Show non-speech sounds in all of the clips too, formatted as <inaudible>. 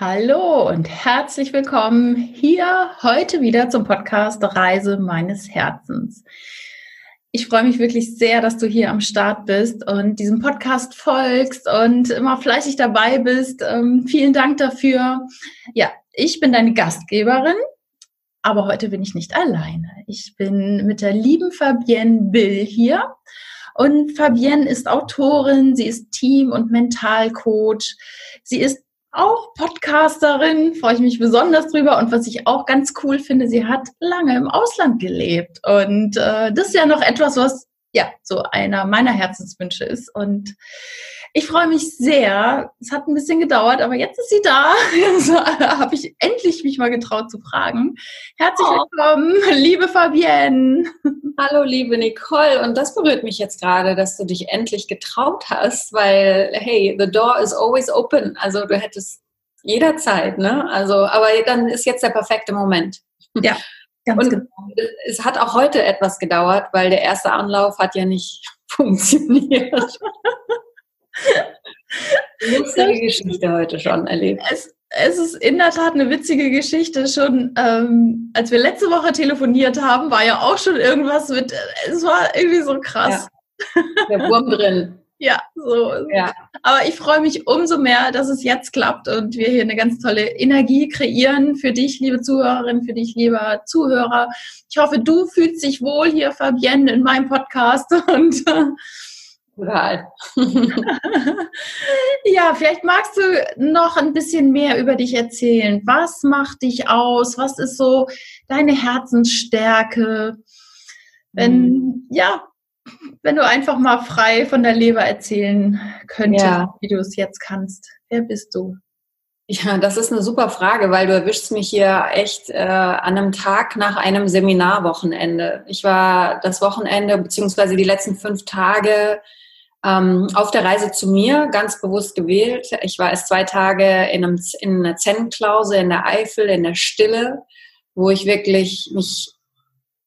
Hallo und herzlich willkommen hier heute wieder zum Podcast Reise meines Herzens. Ich freue mich wirklich sehr, dass du hier am Start bist und diesem Podcast folgst und immer fleißig dabei bist. Ähm, vielen Dank dafür. Ja, ich bin deine Gastgeberin, aber heute bin ich nicht alleine. Ich bin mit der lieben Fabienne Bill hier. Und Fabienne ist Autorin, sie ist Team- und Mentalcoach. Sie ist auch Podcasterin, freue ich mich besonders drüber. Und was ich auch ganz cool finde, sie hat lange im Ausland gelebt. Und äh, das ist ja noch etwas, was ja so einer meiner Herzenswünsche ist. Und ich freue mich sehr. Es hat ein bisschen gedauert, aber jetzt ist sie da. <laughs> Also habe ich endlich mich mal getraut zu fragen. Herzlich oh. willkommen, liebe Fabienne. <laughs> Hallo, liebe Nicole. Und das berührt mich jetzt gerade, dass du dich endlich getraut hast, weil, hey, the door is always open. Also du hättest jederzeit, ne? Also, aber dann ist jetzt der perfekte Moment. Ja. Ganz und genau. es hat auch heute etwas gedauert, weil der erste Anlauf hat ja nicht <laughs> funktioniert. Witzige Geschichte heute schon erlebt. Es, es, ist in der Tat eine witzige Geschichte. Schon ähm, als wir letzte Woche telefoniert haben, war ja auch schon irgendwas mit, es war irgendwie so krass. Ja. Der Wurm drin. <laughs> Ja, so. Ja. Aber ich freue mich umso mehr, dass es jetzt klappt und wir hier eine ganz tolle Energie kreieren für dich, liebe Zuhörerin, für dich, lieber Zuhörer. Ich hoffe, du fühlst dich wohl hier, Fabienne, in meinem Podcast <laughs> und Total. <laughs> ja, vielleicht magst du noch ein bisschen mehr über dich erzählen. Was macht dich aus? Was ist so deine Herzensstärke? Wenn, mhm. ja, wenn du einfach mal frei von der Leber erzählen könntest, ja. wie du es jetzt kannst. Wer bist du? Ja, das ist eine super Frage, weil du erwischst mich hier echt äh, an einem Tag nach einem Seminarwochenende. Ich war das Wochenende beziehungsweise die letzten fünf Tage ähm, auf der Reise zu mir ganz bewusst gewählt. Ich war erst zwei Tage in, einem, in einer Zen-Klause in der Eifel, in der Stille, wo ich wirklich mich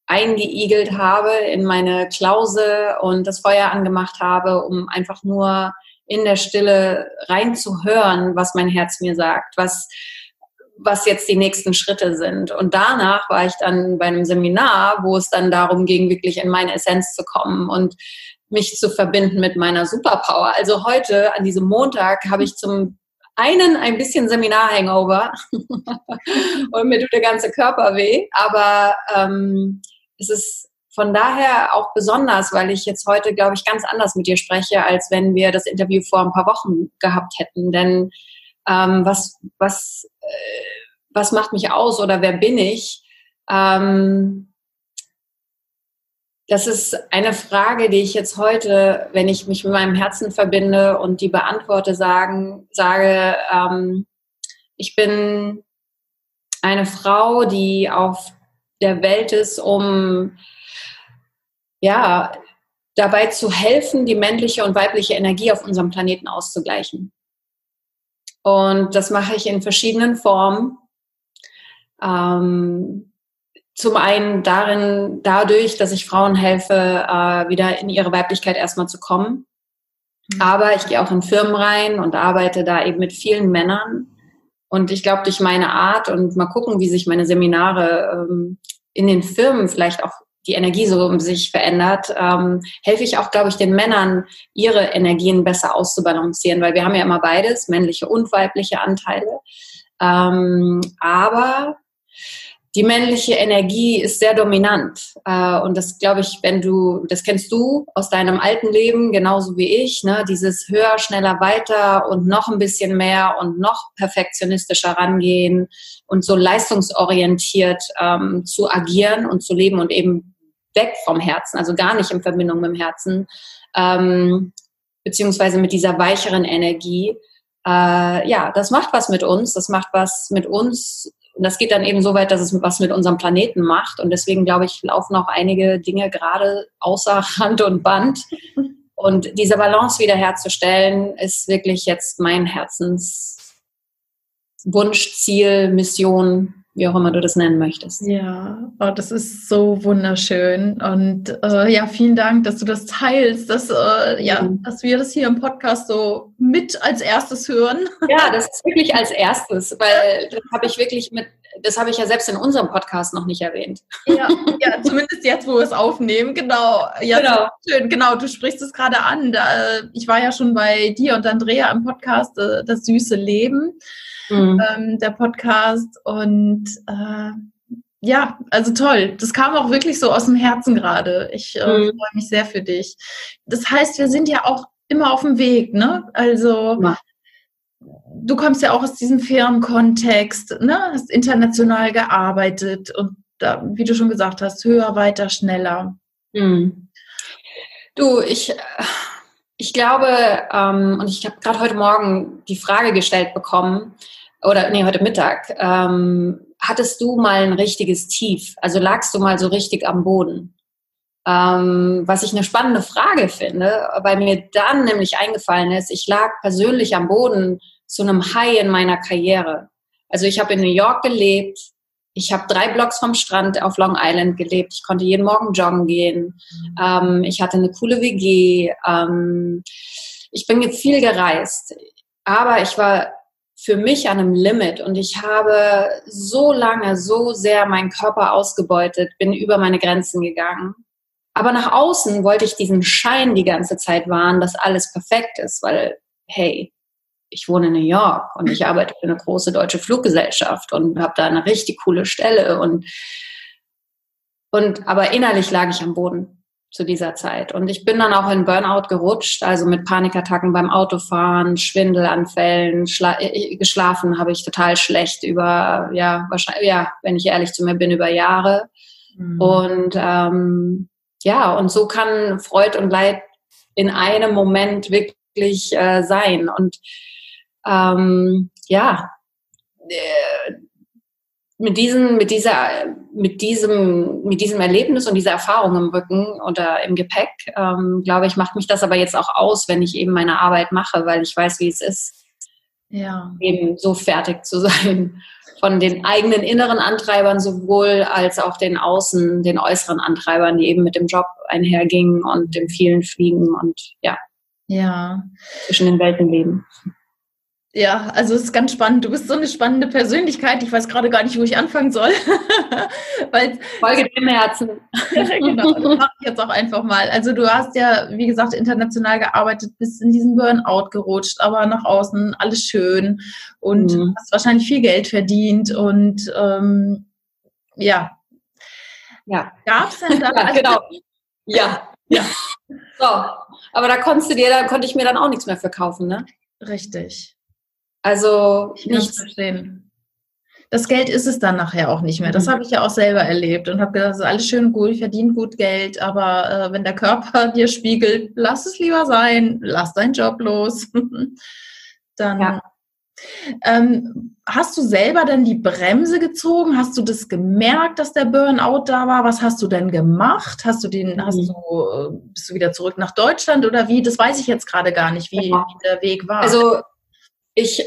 eingeigelt habe in meine Klause und das Feuer angemacht habe, um einfach nur in der Stille reinzuhören, was mein Herz mir sagt, was, was jetzt die nächsten Schritte sind. Und danach war ich dann bei einem Seminar, wo es dann darum ging, wirklich in meine Essenz zu kommen und mich zu verbinden mit meiner Superpower. Also heute, an diesem Montag, habe ich zum einen ein bisschen Seminar-Hangover <laughs> und mir tut der ganze Körper weh, aber ähm, es ist von daher auch besonders, weil ich jetzt heute, glaube ich, ganz anders mit dir spreche, als wenn wir das Interview vor ein paar Wochen gehabt hätten. Denn ähm, was, was, äh, was macht mich aus oder wer bin ich? Ähm, das ist eine Frage, die ich jetzt heute, wenn ich mich mit meinem Herzen verbinde und die beantworte, sagen, sage, ähm, ich bin eine Frau, die auf der Welt ist, um ja, dabei zu helfen, die männliche und weibliche Energie auf unserem Planeten auszugleichen. Und das mache ich in verschiedenen Formen. Ähm, zum einen darin, dadurch, dass ich Frauen helfe, äh, wieder in ihre Weiblichkeit erstmal zu kommen. Mhm. Aber ich gehe auch in Firmen rein und arbeite da eben mit vielen Männern. Und ich glaube, durch meine Art und mal gucken, wie sich meine Seminare ähm, in den Firmen vielleicht auch die Energie so um sich verändert, ähm, helfe ich auch, glaube ich, den Männern, ihre Energien besser auszubalancieren, weil wir haben ja immer beides, männliche und weibliche Anteile. Ähm, aber die männliche Energie ist sehr dominant. Äh, und das glaube ich, wenn du, das kennst du aus deinem alten Leben, genauso wie ich, ne? dieses höher, schneller, weiter und noch ein bisschen mehr und noch perfektionistischer rangehen und so leistungsorientiert ähm, zu agieren und zu leben und eben weg vom Herzen, also gar nicht in Verbindung mit dem Herzen, ähm, beziehungsweise mit dieser weicheren Energie. Äh, ja, das macht was mit uns, das macht was mit uns und das geht dann eben so weit, dass es was mit unserem Planeten macht. Und deswegen, glaube ich, laufen auch einige Dinge gerade außer <laughs> Hand und Band. Und diese Balance wiederherzustellen, ist wirklich jetzt mein Herzenswunsch, Ziel, Mission wie auch immer du das nennen möchtest. Ja, oh, das ist so wunderschön. Und äh, ja, vielen Dank, dass du das teilst, dass, äh, ja, mhm. dass wir das hier im Podcast so mit als erstes hören. Ja, das ist wirklich als erstes, weil das habe ich wirklich mit, das habe ich ja selbst in unserem Podcast noch nicht erwähnt. Ja, ja zumindest jetzt, wo wir es aufnehmen, genau. Ja, genau. Schön, genau, du sprichst es gerade an. Da, ich war ja schon bei dir und Andrea im Podcast, äh, das süße Leben mhm. ähm, der Podcast. Und äh, ja, also toll. Das kam auch wirklich so aus dem Herzen gerade. Ich äh, mhm. freue mich sehr für dich. Das heißt, wir sind ja auch immer auf dem Weg, ne? Also ja. du kommst ja auch aus diesem Firmenkontext, ne? Hast international gearbeitet und da, wie du schon gesagt hast, höher, weiter, schneller. Mhm. Du, ich, ich glaube, ähm, und ich habe gerade heute Morgen die Frage gestellt bekommen, oder nee, heute Mittag, ähm, hattest du mal ein richtiges Tief? Also lagst du mal so richtig am Boden? Ähm, was ich eine spannende Frage finde, weil mir dann nämlich eingefallen ist, ich lag persönlich am Boden zu einem High in meiner Karriere. Also ich habe in New York gelebt, ich habe drei Blocks vom Strand auf Long Island gelebt, ich konnte jeden Morgen joggen gehen, ähm, ich hatte eine coole WG, ähm, ich bin viel gereist, aber ich war für mich an einem Limit und ich habe so lange, so sehr meinen Körper ausgebeutet, bin über meine Grenzen gegangen. Aber nach außen wollte ich diesen Schein die ganze Zeit wahren, dass alles perfekt ist, weil, hey, ich wohne in New York und ich arbeite für eine große deutsche Fluggesellschaft und habe da eine richtig coole Stelle und, und, aber innerlich lag ich am Boden zu dieser Zeit. Und ich bin dann auch in Burnout gerutscht, also mit Panikattacken beim Autofahren, Schwindelanfällen, schla äh, geschlafen habe ich total schlecht über, ja, wahrscheinlich, ja, wenn ich ehrlich zu mir bin, über Jahre. Mhm. Und ähm, ja, und so kann Freud und Leid in einem Moment wirklich äh, sein. Und ähm, ja, äh, mit diesem, mit dieser, mit diesem, mit diesem Erlebnis und dieser Erfahrung im Rücken oder im Gepäck, ähm, glaube ich, macht mich das aber jetzt auch aus, wenn ich eben meine Arbeit mache, weil ich weiß, wie es ist, ja. eben so fertig zu <laughs> sein von den eigenen inneren Antreibern sowohl als auch den außen, den äußeren Antreibern, die eben mit dem Job einhergingen und dem vielen Fliegen und ja. Ja. Zwischen den Welten leben. Ja, also es ist ganz spannend. Du bist so eine spannende Persönlichkeit. Ich weiß gerade gar nicht, wo ich anfangen soll. <laughs> Weil, Folge dem Herzen. <laughs> genau, das mache ich jetzt auch einfach mal. Also du hast ja, wie gesagt, international gearbeitet, bist in diesen Burnout gerutscht, aber nach außen alles schön und mhm. hast wahrscheinlich viel Geld verdient und ähm, ja. Ja. Gab es denn da? <laughs> ja, genau. Ja, ja. So, aber da konntest du dir, da konnte ich mir dann auch nichts mehr verkaufen, ne? Richtig. Also nicht verstehen. Das Geld ist es dann nachher auch nicht mehr. Das mhm. habe ich ja auch selber erlebt und habe gedacht, das ist alles schön gut, ich verdiene gut Geld, aber äh, wenn der Körper <laughs> dir spiegelt, lass es lieber sein, lass deinen Job los. <laughs> dann ja. ähm, hast du selber denn die Bremse gezogen? Hast du das gemerkt, dass der Burnout da war? Was hast du denn gemacht? Hast du den, mhm. hast du, äh, bist du wieder zurück nach Deutschland oder wie? Das weiß ich jetzt gerade gar nicht, wie, ja. wie der Weg war. Also ich,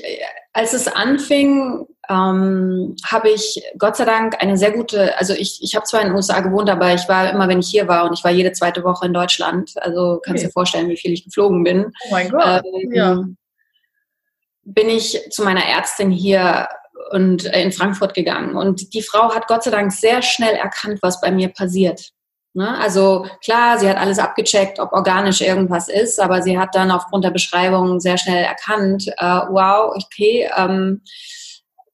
als es anfing, ähm, habe ich Gott sei Dank eine sehr gute, also ich, ich habe zwar in den USA gewohnt, aber ich war immer, wenn ich hier war und ich war jede zweite Woche in Deutschland, also kannst okay. dir vorstellen, wie viel ich geflogen bin. Oh mein Gott, ähm, ja. Bin ich zu meiner Ärztin hier und äh, in Frankfurt gegangen und die Frau hat Gott sei Dank sehr schnell erkannt, was bei mir passiert. Ne? Also klar, sie hat alles abgecheckt, ob organisch irgendwas ist, aber sie hat dann aufgrund der Beschreibung sehr schnell erkannt, äh, wow, okay, ähm,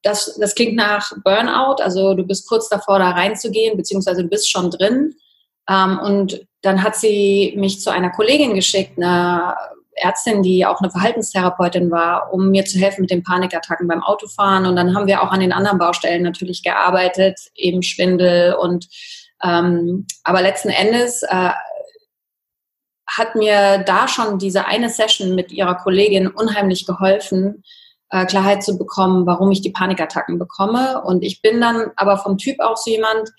das, das klingt nach Burnout, also du bist kurz davor, da reinzugehen, beziehungsweise du bist schon drin. Ähm, und dann hat sie mich zu einer Kollegin geschickt, eine Ärztin, die auch eine Verhaltenstherapeutin war, um mir zu helfen mit den Panikattacken beim Autofahren. Und dann haben wir auch an den anderen Baustellen natürlich gearbeitet, eben Schwindel und ähm, aber letzten Endes äh, hat mir da schon diese eine Session mit ihrer Kollegin unheimlich geholfen, äh, Klarheit zu bekommen, warum ich die Panikattacken bekomme. Und ich bin dann aber vom Typ auch so jemand,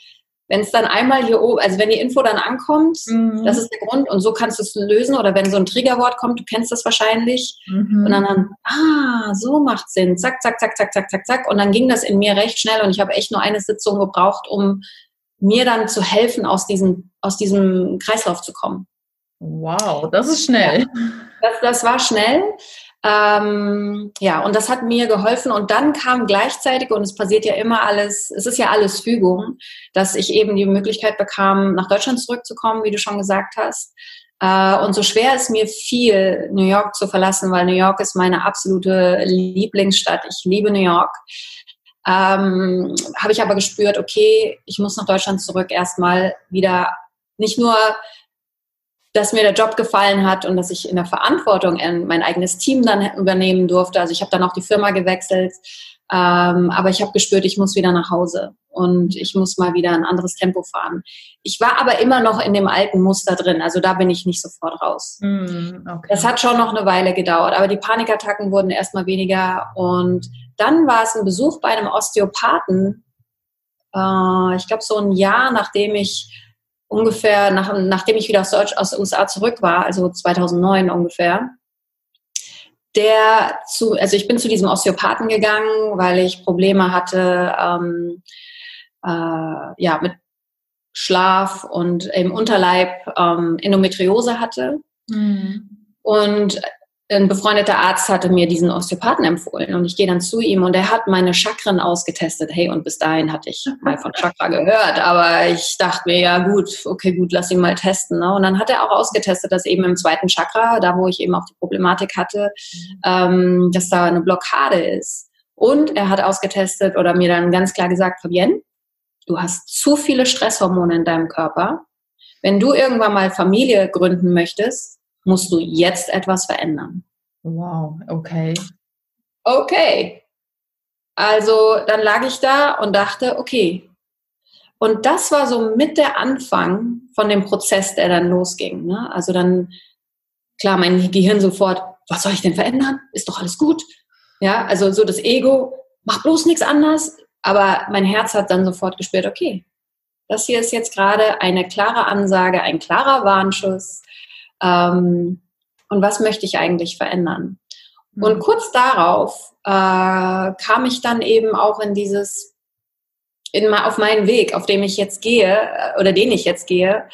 wenn es dann einmal hier oben, also wenn die Info dann ankommt, mhm. das ist der Grund und so kannst du es lösen oder wenn so ein Triggerwort kommt, du kennst das wahrscheinlich mhm. und dann, dann, ah, so macht Sinn, zack, zack, zack, zack, zack, zack, zack und dann ging das in mir recht schnell und ich habe echt nur eine Sitzung gebraucht, um mir dann zu helfen, aus diesem, aus diesem Kreislauf zu kommen. Wow, das ist schnell. Das, das war schnell. Ähm, ja, und das hat mir geholfen. Und dann kam gleichzeitig, und es passiert ja immer alles, es ist ja alles Fügung, dass ich eben die Möglichkeit bekam, nach Deutschland zurückzukommen, wie du schon gesagt hast. Äh, und so schwer es mir fiel, New York zu verlassen, weil New York ist meine absolute Lieblingsstadt. Ich liebe New York. Ähm, habe ich aber gespürt, okay, ich muss nach Deutschland zurück erstmal wieder nicht nur dass mir der Job gefallen hat und dass ich in der Verantwortung mein eigenes Team dann übernehmen durfte. Also ich habe dann auch die Firma gewechselt, ähm, aber ich habe gespürt, ich muss wieder nach Hause und ich muss mal wieder ein anderes Tempo fahren. Ich war aber immer noch in dem alten Muster drin, also da bin ich nicht sofort raus. Mm, okay. Das hat schon noch eine Weile gedauert, aber die Panikattacken wurden erstmal weniger und dann war es ein Besuch bei einem Osteopathen, äh, ich glaube so ein Jahr nachdem ich ungefähr, nach, nachdem ich wieder aus, aus den USA zurück war, also 2009 ungefähr, der zu, also ich bin zu diesem Osteopathen gegangen, weil ich Probleme hatte, ähm, äh, ja, mit Schlaf und im Unterleib ähm, Endometriose hatte. Mhm. Und ein befreundeter Arzt hatte mir diesen Osteopathen empfohlen und ich gehe dann zu ihm und er hat meine Chakren ausgetestet. Hey, und bis dahin hatte ich mal von Chakra gehört, aber ich dachte mir, ja gut, okay, gut, lass ihn mal testen. Ne? Und dann hat er auch ausgetestet, dass eben im zweiten Chakra, da wo ich eben auch die Problematik hatte, ähm, dass da eine Blockade ist. Und er hat ausgetestet oder mir dann ganz klar gesagt, Fabienne, du hast zu viele Stresshormone in deinem Körper. Wenn du irgendwann mal Familie gründen möchtest, musst du jetzt etwas verändern. Wow, okay. Okay. Also dann lag ich da und dachte, okay. Und das war so mit der Anfang von dem Prozess, der dann losging. Ne? Also dann, klar, mein Gehirn sofort, was soll ich denn verändern? Ist doch alles gut. Ja, also so das Ego, mach bloß nichts anders. Aber mein Herz hat dann sofort gespürt, okay, das hier ist jetzt gerade eine klare Ansage, ein klarer Warnschuss. Ähm, und was möchte ich eigentlich verändern? Mhm. Und kurz darauf äh, kam ich dann eben auch in dieses, in, auf meinen Weg, auf dem ich jetzt gehe äh, oder den ich jetzt gehe.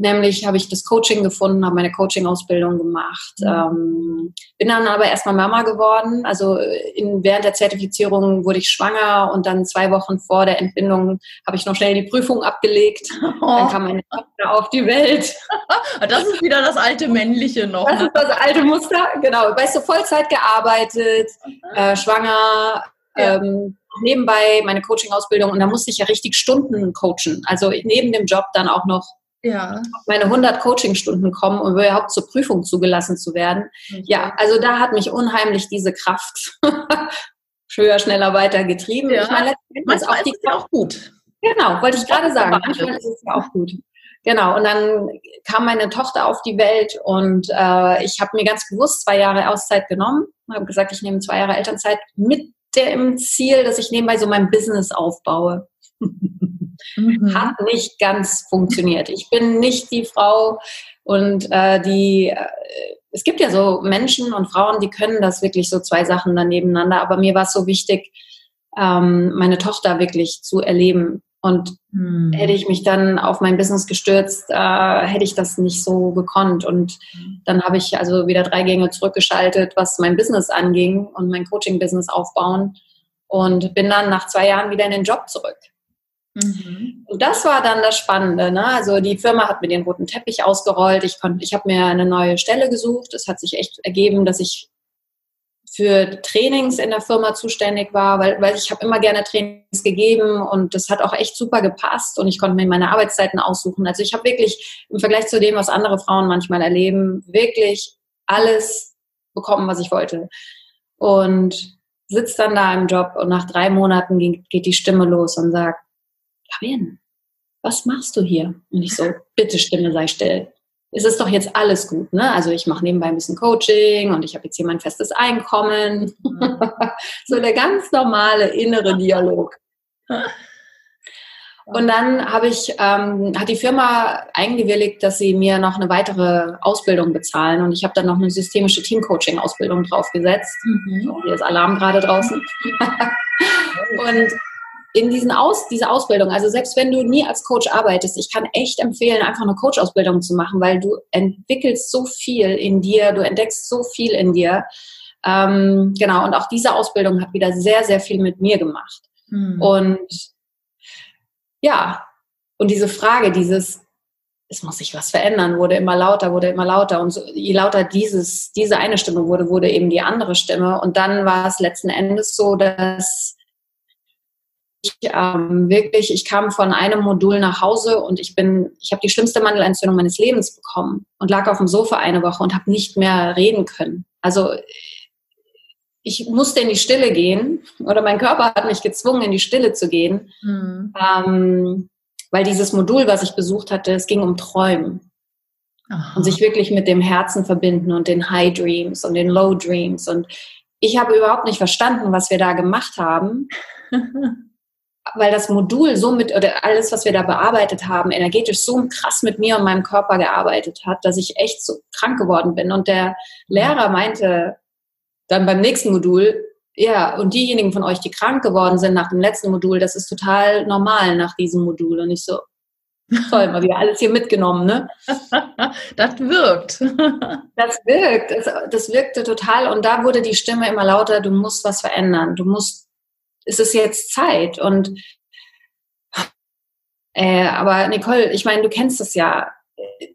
Nämlich habe ich das Coaching gefunden, habe meine Coaching-Ausbildung gemacht. Mhm. Ähm, bin dann aber erstmal Mama geworden. Also in, während der Zertifizierung wurde ich schwanger und dann zwei Wochen vor der Entbindung habe ich noch schnell die Prüfung abgelegt. Oh. Dann kam meine <laughs> Tochter auf die Welt. das ist wieder das alte männliche noch. Das ne? ist das alte Muster, genau. Weißt du, Vollzeit gearbeitet, äh, schwanger, ja. ähm, nebenbei meine Coaching-Ausbildung und da musste ich ja richtig Stunden coachen. Also neben dem Job dann auch noch ja. meine 100 Coachingstunden kommen, um überhaupt zur Prüfung zugelassen zu werden. Okay. Ja, also da hat mich unheimlich diese Kraft <laughs> höher, schneller, weiter getrieben. Ja. Ich meine, manchmal auch, die ist auch gut. Genau, wollte ich gerade sagen. Manchmal ist es ja auch gut. Genau, und dann kam meine Tochter auf die Welt und äh, ich habe mir ganz bewusst zwei Jahre Auszeit genommen, habe gesagt, ich nehme zwei Jahre Elternzeit mit dem Ziel, dass ich nebenbei so mein Business aufbaue. <laughs> mhm. hat nicht ganz funktioniert. Ich bin nicht die Frau und äh, die, äh, es gibt ja so Menschen und Frauen, die können das wirklich so zwei Sachen dann nebeneinander, aber mir war es so wichtig, ähm, meine Tochter wirklich zu erleben. Und mhm. hätte ich mich dann auf mein Business gestürzt, äh, hätte ich das nicht so gekonnt. Und mhm. dann habe ich also wieder drei Gänge zurückgeschaltet, was mein Business anging und mein Coaching-Business aufbauen. Und bin dann nach zwei Jahren wieder in den Job zurück. Mhm. Und das war dann das Spannende. Ne? Also die Firma hat mir den roten Teppich ausgerollt. Ich, konnte, ich habe mir eine neue Stelle gesucht. Es hat sich echt ergeben, dass ich für Trainings in der Firma zuständig war, weil, weil ich habe immer gerne Trainings gegeben und das hat auch echt super gepasst und ich konnte mir meine Arbeitszeiten aussuchen. Also ich habe wirklich im Vergleich zu dem, was andere Frauen manchmal erleben, wirklich alles bekommen, was ich wollte. Und sitze dann da im Job und nach drei Monaten geht die Stimme los und sagt, Fabian, was machst du hier? Und ich so, bitte Stimme, sei still. Es ist doch jetzt alles gut, ne? Also ich mache nebenbei ein bisschen Coaching und ich habe jetzt hier mein festes Einkommen. <laughs> so der ganz normale innere Dialog. Und dann habe ich, ähm, hat die Firma eingewilligt, dass sie mir noch eine weitere Ausbildung bezahlen. Und ich habe dann noch eine systemische Teamcoaching-Ausbildung draufgesetzt. Mhm. So, hier ist Alarm gerade draußen. <laughs> und in diesen Aus, diese Ausbildung, also selbst wenn du nie als Coach arbeitest, ich kann echt empfehlen, einfach eine Coach-Ausbildung zu machen, weil du entwickelst so viel in dir, du entdeckst so viel in dir. Ähm, genau, und auch diese Ausbildung hat wieder sehr, sehr viel mit mir gemacht. Mhm. Und ja, und diese Frage, dieses, es muss sich was verändern, wurde immer lauter, wurde immer lauter. Und so, je lauter dieses, diese eine Stimme wurde, wurde eben die andere Stimme. Und dann war es letzten Endes so, dass ähm, wirklich, ich kam von einem Modul nach Hause und ich bin, ich habe die schlimmste Mandelentzündung meines Lebens bekommen und lag auf dem Sofa eine Woche und habe nicht mehr reden können. Also ich musste in die Stille gehen oder mein Körper hat mich gezwungen, in die Stille zu gehen, mhm. ähm, weil dieses Modul, was ich besucht hatte, es ging um Träumen. Aha. Und sich wirklich mit dem Herzen verbinden und den High Dreams und den Low Dreams. Und ich habe überhaupt nicht verstanden, was wir da gemacht haben. <laughs> weil das Modul so mit, oder alles, was wir da bearbeitet haben, energetisch so krass mit mir und meinem Körper gearbeitet hat, dass ich echt so krank geworden bin. Und der Lehrer meinte dann beim nächsten Modul, ja, und diejenigen von euch, die krank geworden sind nach dem letzten Modul, das ist total normal nach diesem Modul. Und ich so, toll, mal wieder alles hier mitgenommen, ne? <laughs> das wirkt. <laughs> das wirkt, das, das wirkte total. Und da wurde die Stimme immer lauter, du musst was verändern, du musst ist es jetzt Zeit. Und äh, aber Nicole, ich meine, du kennst es ja.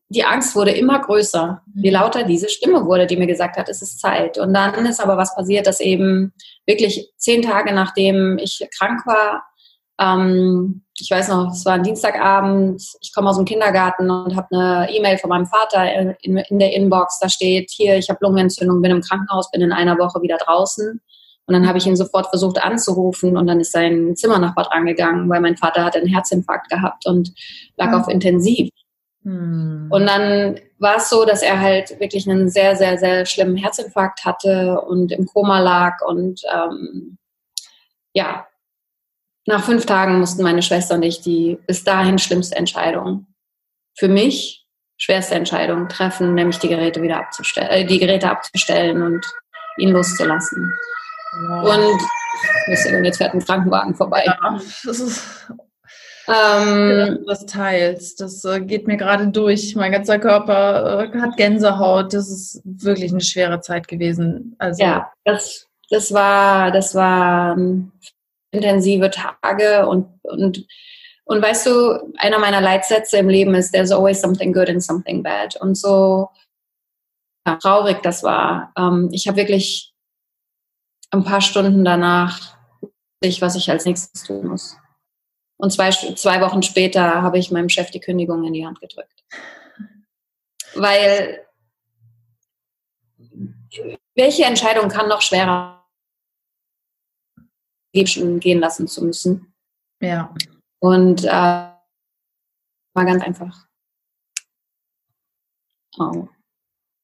Die Angst wurde immer größer, je mhm. lauter diese Stimme wurde, die mir gesagt hat, es ist Zeit. Und dann ist aber was passiert, dass eben wirklich zehn Tage nachdem ich krank war, ähm, ich weiß noch, es war ein Dienstagabend, ich komme aus dem Kindergarten und habe eine E-Mail von meinem Vater in, in, in, der Inbox, da steht, hier, ich habe Lungenentzündung, bin im Krankenhaus, bin in einer Woche wieder draußen. Und dann habe ich ihn sofort versucht anzurufen und dann ist sein Zimmernachbar drangegangen, weil mein Vater hatte einen Herzinfarkt gehabt und lag mhm. auf Intensiv. Mhm. Und dann war es so, dass er halt wirklich einen sehr, sehr, sehr schlimmen Herzinfarkt hatte und im Koma lag. Und ähm, ja, nach fünf Tagen mussten meine Schwester und ich die bis dahin schlimmste Entscheidung für mich, schwerste Entscheidung treffen, nämlich die Geräte wieder abzustellen, äh, die Geräte abzustellen und ihn loszulassen. Und jetzt fährt ein Krankenwagen vorbei. Ja, das ist ähm, das teils. Das äh, geht mir gerade durch. Mein ganzer Körper äh, hat Gänsehaut. Das ist wirklich eine schwere Zeit gewesen. Also ja, das, das war, das waren intensive Tage und, und, und weißt du, einer meiner Leitsätze im Leben ist, there's always something good and something bad. Und so ja, traurig das war. Ähm, ich habe wirklich ein paar Stunden danach ich, was ich als nächstes tun muss. Und zwei, zwei Wochen später habe ich meinem Chef die Kündigung in die Hand gedrückt. Weil welche Entscheidung kann noch schwerer gehen lassen zu müssen? Ja. Und äh, war ganz einfach. Oh.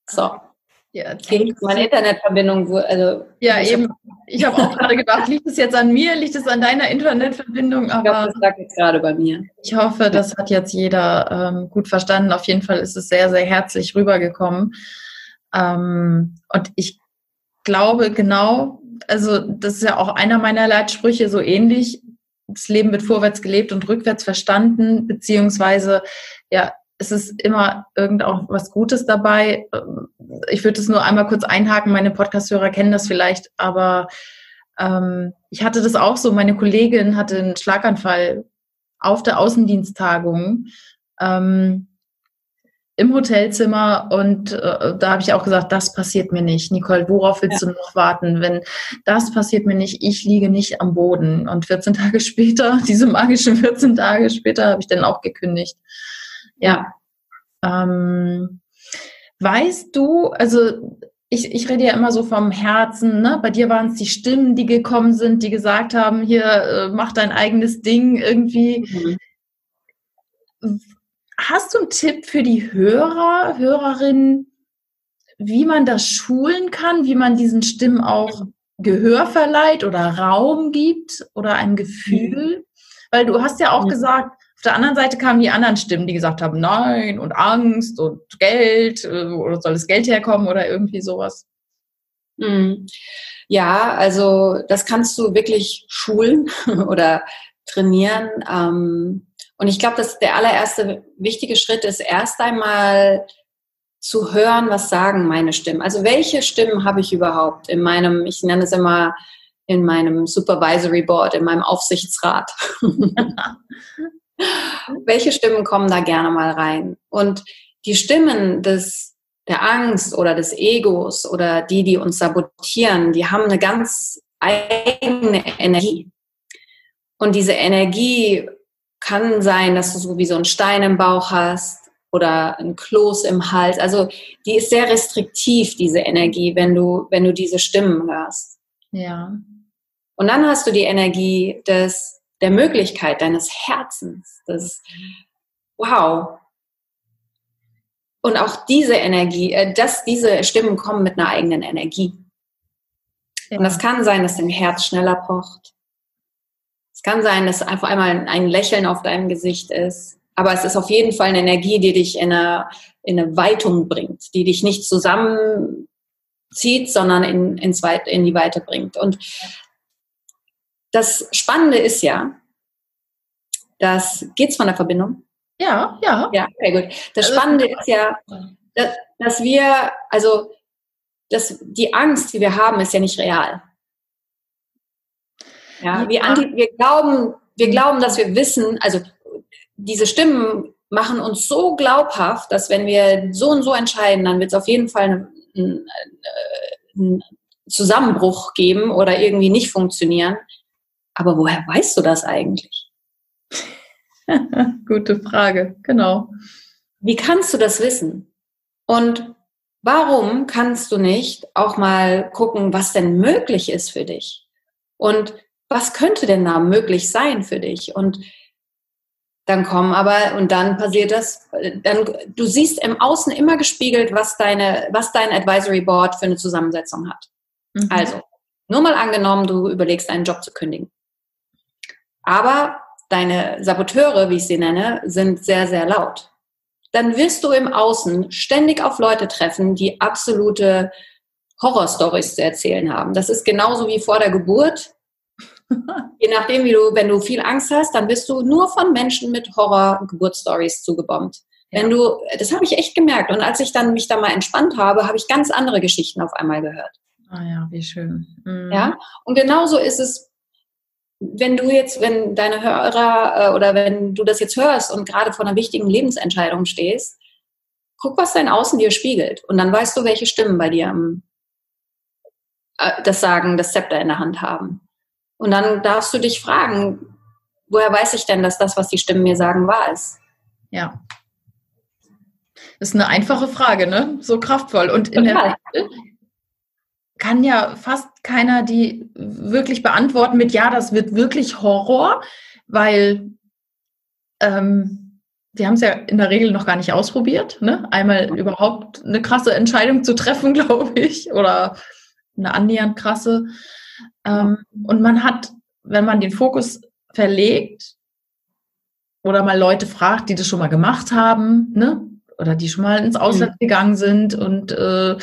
So. Ja, meine Internetverbindung, also ja eben. Ich habe auch gerade gedacht, liegt es jetzt an mir, liegt es an deiner Internetverbindung? Aber ich glaube, das lag jetzt gerade bei mir. Ich hoffe, das hat jetzt jeder ähm, gut verstanden. Auf jeden Fall ist es sehr, sehr herzlich rübergekommen. Ähm, und ich glaube genau, also das ist ja auch einer meiner Leitsprüche so ähnlich. Das Leben wird vorwärts gelebt und rückwärts verstanden, beziehungsweise ja, es ist immer irgend auch was Gutes dabei. Ich würde es nur einmal kurz einhaken. Meine Podcast-Hörer kennen das vielleicht, aber ähm, ich hatte das auch so. Meine Kollegin hatte einen Schlaganfall auf der Außendiensttagung ähm, im Hotelzimmer und äh, da habe ich auch gesagt, das passiert mir nicht. Nicole, worauf willst ja. du noch warten? Wenn das passiert mir nicht, ich liege nicht am Boden. Und 14 Tage <laughs> später, diese magischen 14 Tage später, habe ich dann auch gekündigt. Ja. Ähm, weißt du, also ich, ich rede ja immer so vom Herzen, ne? Bei dir waren es die Stimmen, die gekommen sind, die gesagt haben, hier, äh, mach dein eigenes Ding irgendwie. Mhm. Hast du einen Tipp für die Hörer, Hörerinnen, wie man das schulen kann, wie man diesen Stimmen auch Gehör verleiht oder Raum gibt oder ein Gefühl? Weil du hast ja auch gesagt, auf der anderen Seite kamen die anderen Stimmen, die gesagt haben, nein und Angst und Geld äh, oder soll das Geld herkommen oder irgendwie sowas. Mhm. Ja, also das kannst du wirklich schulen <laughs> oder trainieren. Ähm, und ich glaube, dass der allererste wichtige Schritt ist, erst einmal zu hören, was sagen meine Stimmen. Also welche Stimmen habe ich überhaupt in meinem, ich nenne es immer in meinem Supervisory Board, in meinem Aufsichtsrat. <laughs> <laughs> <laughs> welche Stimmen kommen da gerne mal rein? Und die Stimmen des, der Angst oder des Egos oder die, die uns sabotieren, die haben eine ganz eigene Energie. Und diese Energie kann sein, dass du so wie so einen Stein im Bauch hast, oder ein Kloß im Hals. Also die ist sehr restriktiv, diese Energie, wenn du, wenn du diese Stimmen hörst. Ja. Und dann hast du die Energie des, der Möglichkeit deines Herzens. Das, wow. Und auch diese Energie, äh, dass diese Stimmen kommen mit einer eigenen Energie. Ja. Und das kann sein, dass dein Herz schneller pocht. Es kann sein, dass einfach einmal ein Lächeln auf deinem Gesicht ist. Aber es ist auf jeden Fall eine Energie, die dich in eine, in eine Weitung bringt, die dich nicht zusammenzieht, sondern in, Weit, in die Weite bringt. Und das Spannende ist ja, dass, geht's von der Verbindung? Ja, ja. Ja, sehr gut. Das also, Spannende ist ja, dass, dass wir, also, dass die Angst, die wir haben, ist ja nicht real. Ja, wir, wir glauben, wir glauben, dass wir wissen, also diese Stimmen machen uns so glaubhaft, dass wenn wir so und so entscheiden, dann wird es auf jeden Fall einen, einen Zusammenbruch geben oder irgendwie nicht funktionieren. Aber woher weißt du das eigentlich? <laughs> Gute Frage, genau. Wie kannst du das wissen? Und warum kannst du nicht auch mal gucken, was denn möglich ist für dich? Und was könnte denn da möglich sein für dich? Und dann kommen aber, und dann passiert das, dann, du siehst im Außen immer gespiegelt, was deine, was dein Advisory Board für eine Zusammensetzung hat. Mhm. Also, nur mal angenommen, du überlegst, einen Job zu kündigen. Aber deine Saboteure, wie ich sie nenne, sind sehr, sehr laut. Dann wirst du im Außen ständig auf Leute treffen, die absolute Horrorstories zu erzählen haben. Das ist genauso wie vor der Geburt. <laughs> Je nachdem, wie du, wenn du viel Angst hast, dann bist du nur von Menschen mit Horror-Geburtsstories zugebombt. Wenn du, das habe ich echt gemerkt. Und als ich dann mich da mal entspannt habe, habe ich ganz andere Geschichten auf einmal gehört. Ah ja, wie schön. Mhm. Ja, und genauso ist es, wenn du jetzt, wenn deine Hörer äh, oder wenn du das jetzt hörst und gerade vor einer wichtigen Lebensentscheidung stehst, guck, was dein Außen dir spiegelt. Und dann weißt du, welche Stimmen bei dir äh, das Sagen, das Zepter in der Hand haben. Und dann darfst du dich fragen, woher weiß ich denn, dass das, was die Stimmen mir sagen, wahr ist? Ja. Das ist eine einfache Frage, ne? So kraftvoll. Und in Total. der kann ja fast keiner die wirklich beantworten mit Ja, das wird wirklich Horror, weil ähm, wir haben es ja in der Regel noch gar nicht ausprobiert, ne? Einmal überhaupt eine krasse Entscheidung zu treffen, <laughs> glaube ich, oder eine annähernd krasse. Ähm, und man hat, wenn man den Fokus verlegt oder mal Leute fragt, die das schon mal gemacht haben, ne? oder die schon mal ins Ausland mhm. gegangen sind und äh,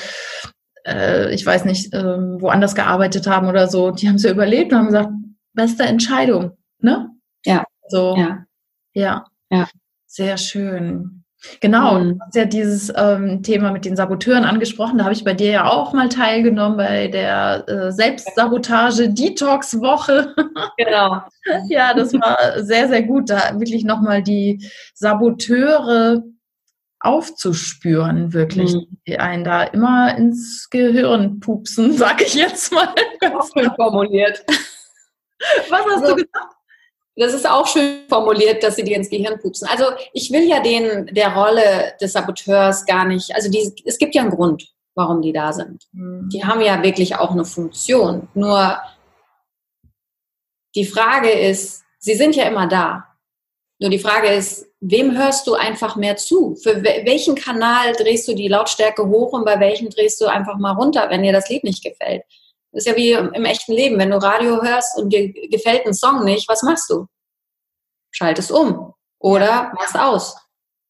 äh, ich weiß nicht, äh, woanders gearbeitet haben oder so, die haben es ja überlebt und haben gesagt, beste Entscheidung, ne? Ja. So, ja. Ja. ja. Sehr schön. Genau, mhm. du hast ja dieses ähm, Thema mit den Saboteuren angesprochen. Da habe ich bei dir ja auch mal teilgenommen bei der äh, Selbstsabotage-Detox-Woche. <laughs> Genau. ja, das war sehr, sehr gut, da wirklich nochmal die Saboteure aufzuspüren, wirklich, mhm. die einen da immer ins Gehirn pupsen, <laughs> sag ich jetzt mal. Ganz schön formuliert. Was hast also, du gesagt? Das ist auch schön formuliert, dass sie dir ins Gehirn pupsen. Also ich will ja den der Rolle des Saboteurs gar nicht. Also die, es gibt ja einen Grund, warum die da sind. Mhm. Die haben ja wirklich auch eine Funktion. Nur die Frage ist, sie sind ja immer da. Nur die Frage ist, wem hörst du einfach mehr zu? Für welchen Kanal drehst du die Lautstärke hoch und bei welchem drehst du einfach mal runter, wenn dir das Lied nicht gefällt? Das ist ja wie im echten Leben. Wenn du Radio hörst und dir gefällt ein Song nicht, was machst du? schaltest um oder machst aus.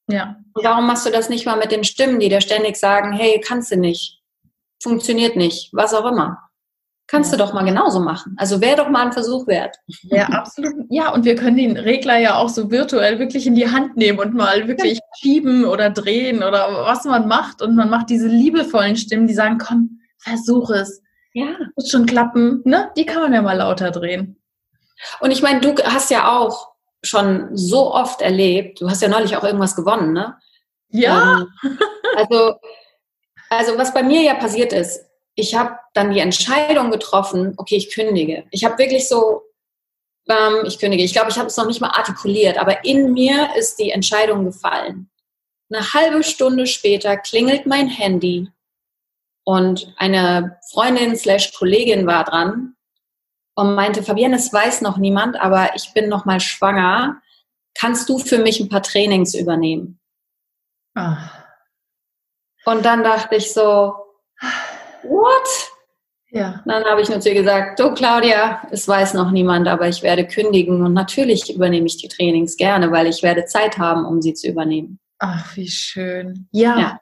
Ja. Und warum machst du das nicht mal mit den Stimmen, die dir ständig sagen, hey, kannst du nicht, funktioniert nicht, was auch immer. Kannst du doch mal genauso machen. Also wäre doch mal ein Versuch wert. Ja, absolut. Ja, und wir können den Regler ja auch so virtuell wirklich in die Hand nehmen und mal wirklich schieben oder drehen oder was man macht. Und man macht diese liebevollen Stimmen, die sagen, komm, versuch es. Ja. Wird schon klappen. Ne? Die kann man ja mal lauter drehen. Und ich meine, du hast ja auch schon so oft erlebt, du hast ja neulich auch irgendwas gewonnen, ne? Ja. Ähm, also, also was bei mir ja passiert ist, ich habe dann die Entscheidung getroffen, okay, ich kündige. Ich habe wirklich so, ähm, ich kündige. Ich glaube, ich habe es noch nicht mal artikuliert, aber in mir ist die Entscheidung gefallen. Eine halbe Stunde später klingelt mein Handy und eine Freundin slash Kollegin war dran und meinte, Fabienne, es weiß noch niemand, aber ich bin noch mal schwanger. Kannst du für mich ein paar Trainings übernehmen? Ach. Und dann dachte ich so, what? Ja. Dann habe ich nur zu ihr gesagt, du Claudia, es weiß noch niemand, aber ich werde kündigen und natürlich übernehme ich die Trainings gerne, weil ich werde Zeit haben, um sie zu übernehmen. Ach, wie schön. Ja, ja.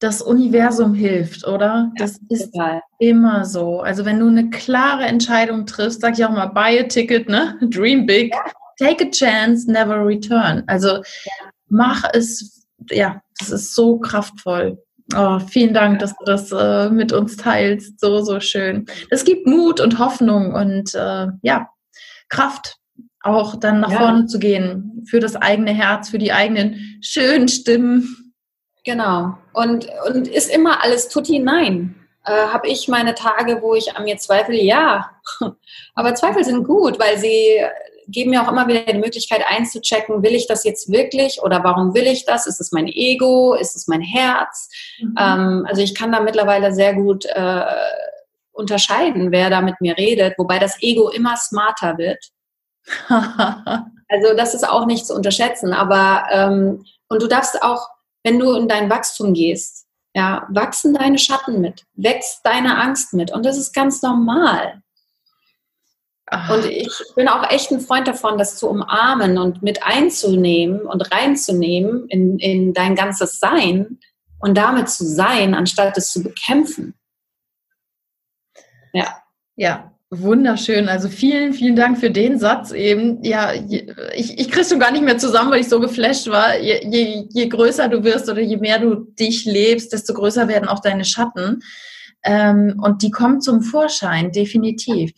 das Universum hilft, oder? Das ja, ist total. immer so. Also wenn du eine klare Entscheidung triffst, sag ich auch mal, buy a ticket, ne? <laughs> Dream big, ja. take a chance, never return. Also mach es, ja, das ist so kraftvoll. Oh, vielen Dank, dass du das äh, mit uns teilst. So, so schön. Es gibt Mut und Hoffnung und äh, ja, Kraft, auch dann nach ja. vorne zu gehen, für das eigene Herz, für die eigenen schönen Stimmen. Genau. Und, und ist immer alles tutti nein. Äh, Habe ich meine Tage, wo ich an mir zweifle? Ja. <laughs> Aber Zweifel sind gut, weil sie geben mir auch immer wieder die Möglichkeit einzuchecken, will ich das jetzt wirklich oder warum will ich das? Ist es mein Ego? Ist es mein Herz? Mhm. Ähm, also ich kann da mittlerweile sehr gut äh, unterscheiden, wer da mit mir redet, wobei das Ego immer smarter wird. <laughs> also das ist auch nicht zu unterschätzen, aber ähm, und du darfst auch, wenn du in dein Wachstum gehst, ja, wachsen deine Schatten mit, wächst deine Angst mit und das ist ganz normal. Und ich bin auch echt ein Freund davon, das zu umarmen und mit einzunehmen und reinzunehmen in, in dein ganzes Sein und damit zu sein, anstatt es zu bekämpfen. Ja. Ja, wunderschön. Also vielen, vielen Dank für den Satz eben. Ja, ich, ich kriege schon gar nicht mehr zusammen, weil ich so geflasht war. Je, je, je größer du wirst oder je mehr du dich lebst, desto größer werden auch deine Schatten. Ähm, und die kommen zum Vorschein, definitiv.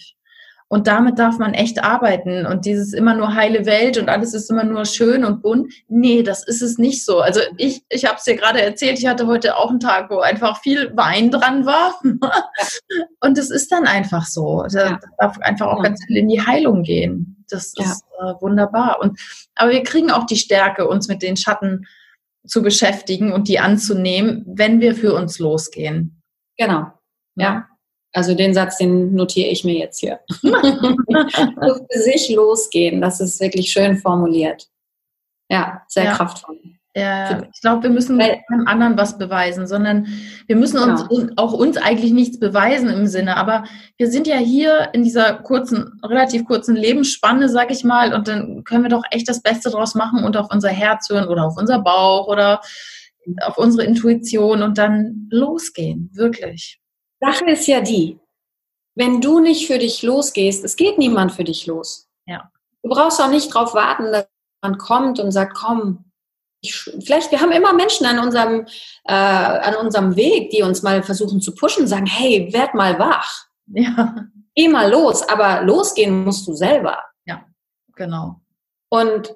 Und damit darf man echt arbeiten. Und dieses immer nur heile Welt und alles ist immer nur schön und bunt. Nee, das ist es nicht so. Also ich, ich habe es dir gerade erzählt, ich hatte heute auch einen Tag, wo einfach viel Wein dran war. <laughs> und es ist dann einfach so. Da ja. darf einfach auch ja. ganz viel in die Heilung gehen. Das ja. ist äh, wunderbar. Und, aber wir kriegen auch die Stärke, uns mit den Schatten zu beschäftigen und die anzunehmen, wenn wir für uns losgehen. Genau. Ja. Also den Satz, den notiere ich mir jetzt hier. <laughs> für sich losgehen, das ist wirklich schön formuliert. Ja, sehr ja. kraftvoll. Ja, ich glaube, wir müssen keinem anderen was beweisen, sondern wir müssen uns genau. auch uns eigentlich nichts beweisen im Sinne. Aber wir sind ja hier in dieser kurzen, relativ kurzen Lebensspanne, sag ich mal, und dann können wir doch echt das Beste draus machen und auf unser Herz hören oder auf unser Bauch oder auf unsere Intuition und dann losgehen, wirklich. Sache ist ja die, wenn du nicht für dich losgehst, es geht niemand für dich los. Ja. Du brauchst auch nicht darauf warten, dass man kommt und sagt, komm, ich, vielleicht, wir haben immer Menschen an unserem, äh, an unserem Weg, die uns mal versuchen zu pushen, sagen, hey, werd mal wach. Ja. Geh mal los, aber losgehen musst du selber. Ja, genau. Und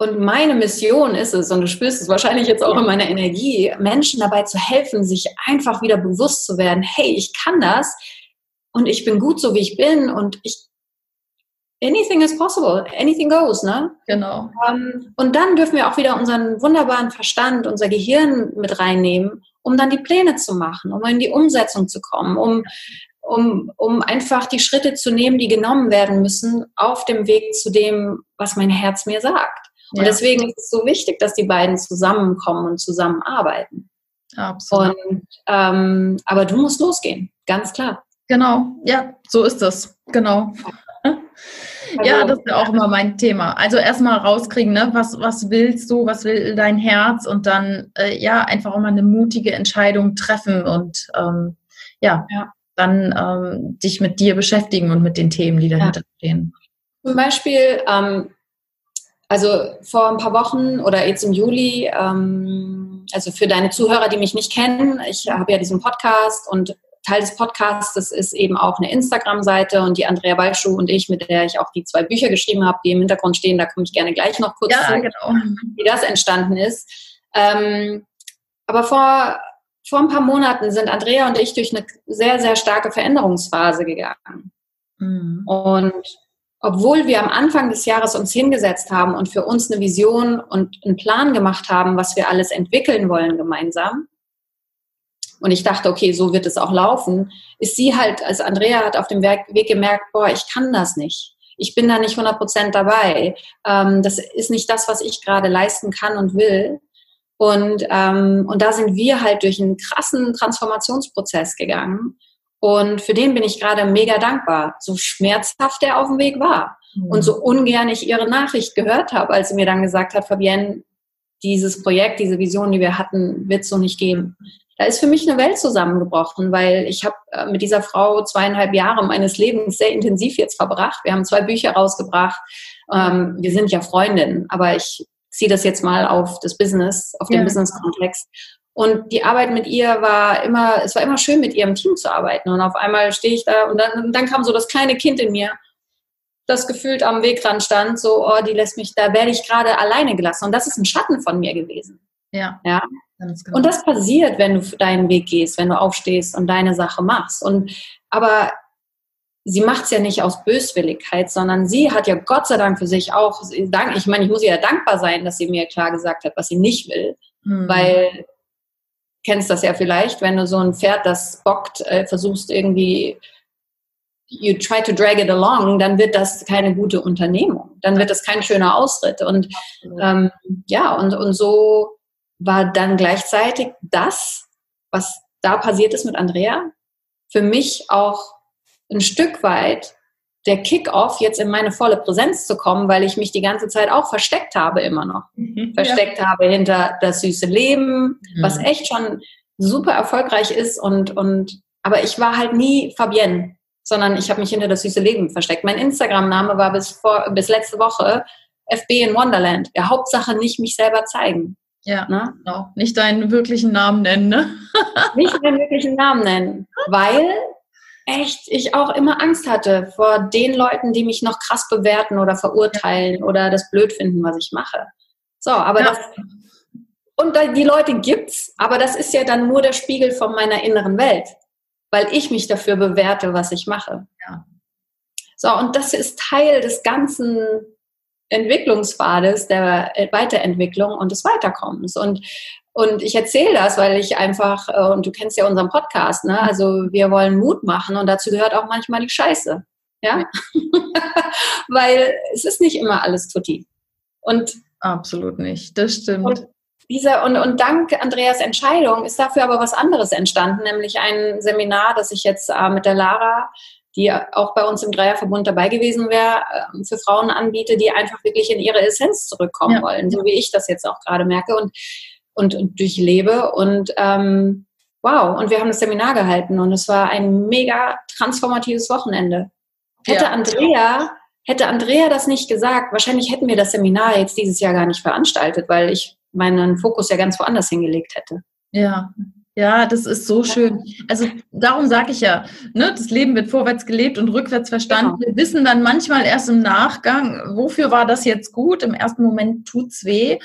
und meine Mission ist es, und du spürst es wahrscheinlich jetzt auch in meiner Energie, Menschen dabei zu helfen, sich einfach wieder bewusst zu werden, hey, ich kann das und ich bin gut so, wie ich bin und ich, anything is possible, anything goes, ne? Genau. Ähm, und dann dürfen wir auch wieder unseren wunderbaren Verstand, unser Gehirn mit reinnehmen, um dann die Pläne zu machen, um in die Umsetzung zu kommen, um, um, um einfach die Schritte zu nehmen, die genommen werden müssen auf dem Weg zu dem, was mein Herz mir sagt. Und ja. deswegen ist es so wichtig, dass die beiden zusammenkommen und zusammenarbeiten. Absolut. Und, ähm, aber du musst losgehen, ganz klar. Genau, ja, so ist das. Genau. <laughs> Also, ja, das ist auch immer mein Thema. Also erstmal rauskriegen, ne? was, was willst du, was will dein Herz und dann äh, ja einfach auch mal eine mutige Entscheidung treffen und ähm, ja, ja, dann ähm, dich mit dir beschäftigen und mit den Themen, die dahinter ja. stehen. Zum Beispiel, ähm, also vor ein paar Wochen oder jetzt im Juli, ähm, also für deine Zuhörer, die mich nicht kennen, ich habe ja diesen Podcast und Teil des Podcasts ist eben auch eine Instagram-Seite und die Andrea Balschuh und ich, mit der ich auch die zwei Bücher geschrieben habe, die im Hintergrund stehen, da komme ich gerne gleich noch kurz ja, zu, genau. wie das entstanden ist. Ähm, aber vor, vor ein paar Monaten sind Andrea und ich durch eine sehr, sehr starke Veränderungsphase gegangen. Mhm. Und obwohl wir am Anfang des Jahres uns hingesetzt haben und für uns eine Vision und einen Plan gemacht haben, was wir alles entwickeln wollen gemeinsam, und ich dachte, okay, so wird es auch laufen, ist sie halt, als Andrea hat auf dem Weg gemerkt, boah, ich kann das nicht. Ich bin da nicht 100 Prozent dabei. Ähm, das ist nicht das, was ich gerade leisten kann und will. Und, ähm, und da sind wir halt durch einen krassen Transformationsprozess gegangen. Und für den bin ich gerade mega dankbar, so schmerzhaft er auf dem Weg war. Mhm. Und so ungern ich ihre Nachricht gehört habe, als sie mir dann gesagt hat, Fabienne, dieses Projekt, diese Vision, die wir hatten, wird es so nicht geben da ist für mich eine Welt zusammengebrochen, weil ich habe äh, mit dieser Frau zweieinhalb Jahre meines Lebens sehr intensiv jetzt verbracht. Wir haben zwei Bücher rausgebracht. Ähm, wir sind ja Freundinnen, aber ich ziehe das jetzt mal auf das Business, auf den ja. Business-Kontext. Und die Arbeit mit ihr war immer, es war immer schön, mit ihr im Team zu arbeiten. Und auf einmal stehe ich da und dann, und dann kam so das kleine Kind in mir, das gefühlt am Wegrand stand, so, oh, die lässt mich, da werde ich gerade alleine gelassen. Und das ist ein Schatten von mir gewesen. Ja. Ja. Genau. Und das passiert, wenn du deinen Weg gehst, wenn du aufstehst und deine Sache machst. Und aber sie macht es ja nicht aus Böswilligkeit, sondern sie hat ja Gott sei Dank für sich auch, ich meine, ich muss ihr ja dankbar sein, dass sie mir klar gesagt hat, was sie nicht will. Mhm. Weil, kennst das ja vielleicht, wenn du so ein Pferd, das bockt, äh, versuchst irgendwie, you try to drag it along, dann wird das keine gute Unternehmung. Dann wird das kein schöner Ausritt. Und ähm, ja, und, und so war dann gleichzeitig das, was da passiert ist mit Andrea, für mich auch ein Stück weit der Kick-off, jetzt in meine volle Präsenz zu kommen, weil ich mich die ganze Zeit auch versteckt habe, immer noch. Mhm, versteckt ja. habe hinter das süße Leben, mhm. was echt schon super erfolgreich ist und, und, aber ich war halt nie Fabienne, sondern ich habe mich hinter das süße Leben versteckt. Mein Instagram-Name war bis vor, bis letzte Woche FB in Wonderland. Ja, Hauptsache nicht mich selber zeigen. Ja, ne? genau. Nicht deinen wirklichen Namen nennen, ne? nicht deinen wirklichen Namen nennen, weil echt ich auch immer Angst hatte vor den Leuten, die mich noch krass bewerten oder verurteilen oder das blöd finden, was ich mache. So, aber ja. das und die Leute gibt's, aber das ist ja dann nur der Spiegel von meiner inneren Welt, weil ich mich dafür bewerte, was ich mache. Ja. So, und das ist Teil des ganzen Entwicklungspfades der Weiterentwicklung und des Weiterkommens. Und, und ich erzähle das, weil ich einfach, äh, und du kennst ja unseren Podcast, ne? also wir wollen Mut machen und dazu gehört auch manchmal die Scheiße. Ja, <laughs> weil es ist nicht immer alles tutti. Und absolut nicht, das stimmt. Und dieser, und, und dank Andreas Entscheidung ist dafür aber was anderes entstanden, nämlich ein Seminar, das ich jetzt äh, mit der Lara die auch bei uns im Dreierverbund dabei gewesen wäre, ähm, für Frauen anbiete, die einfach wirklich in ihre Essenz zurückkommen ja. wollen, so wie ich das jetzt auch gerade merke und, und, und durchlebe. Und ähm, wow, und wir haben das Seminar gehalten und es war ein mega transformatives Wochenende. Hätte ja. Andrea, hätte Andrea das nicht gesagt, wahrscheinlich hätten wir das Seminar jetzt dieses Jahr gar nicht veranstaltet, weil ich meinen Fokus ja ganz woanders hingelegt hätte. Ja, ja, das ist so schön. Also darum sage ich ja, ne, das Leben wird vorwärts gelebt und rückwärts verstanden. Genau. Wir wissen dann manchmal erst im Nachgang, wofür war das jetzt gut. Im ersten Moment tut's weh.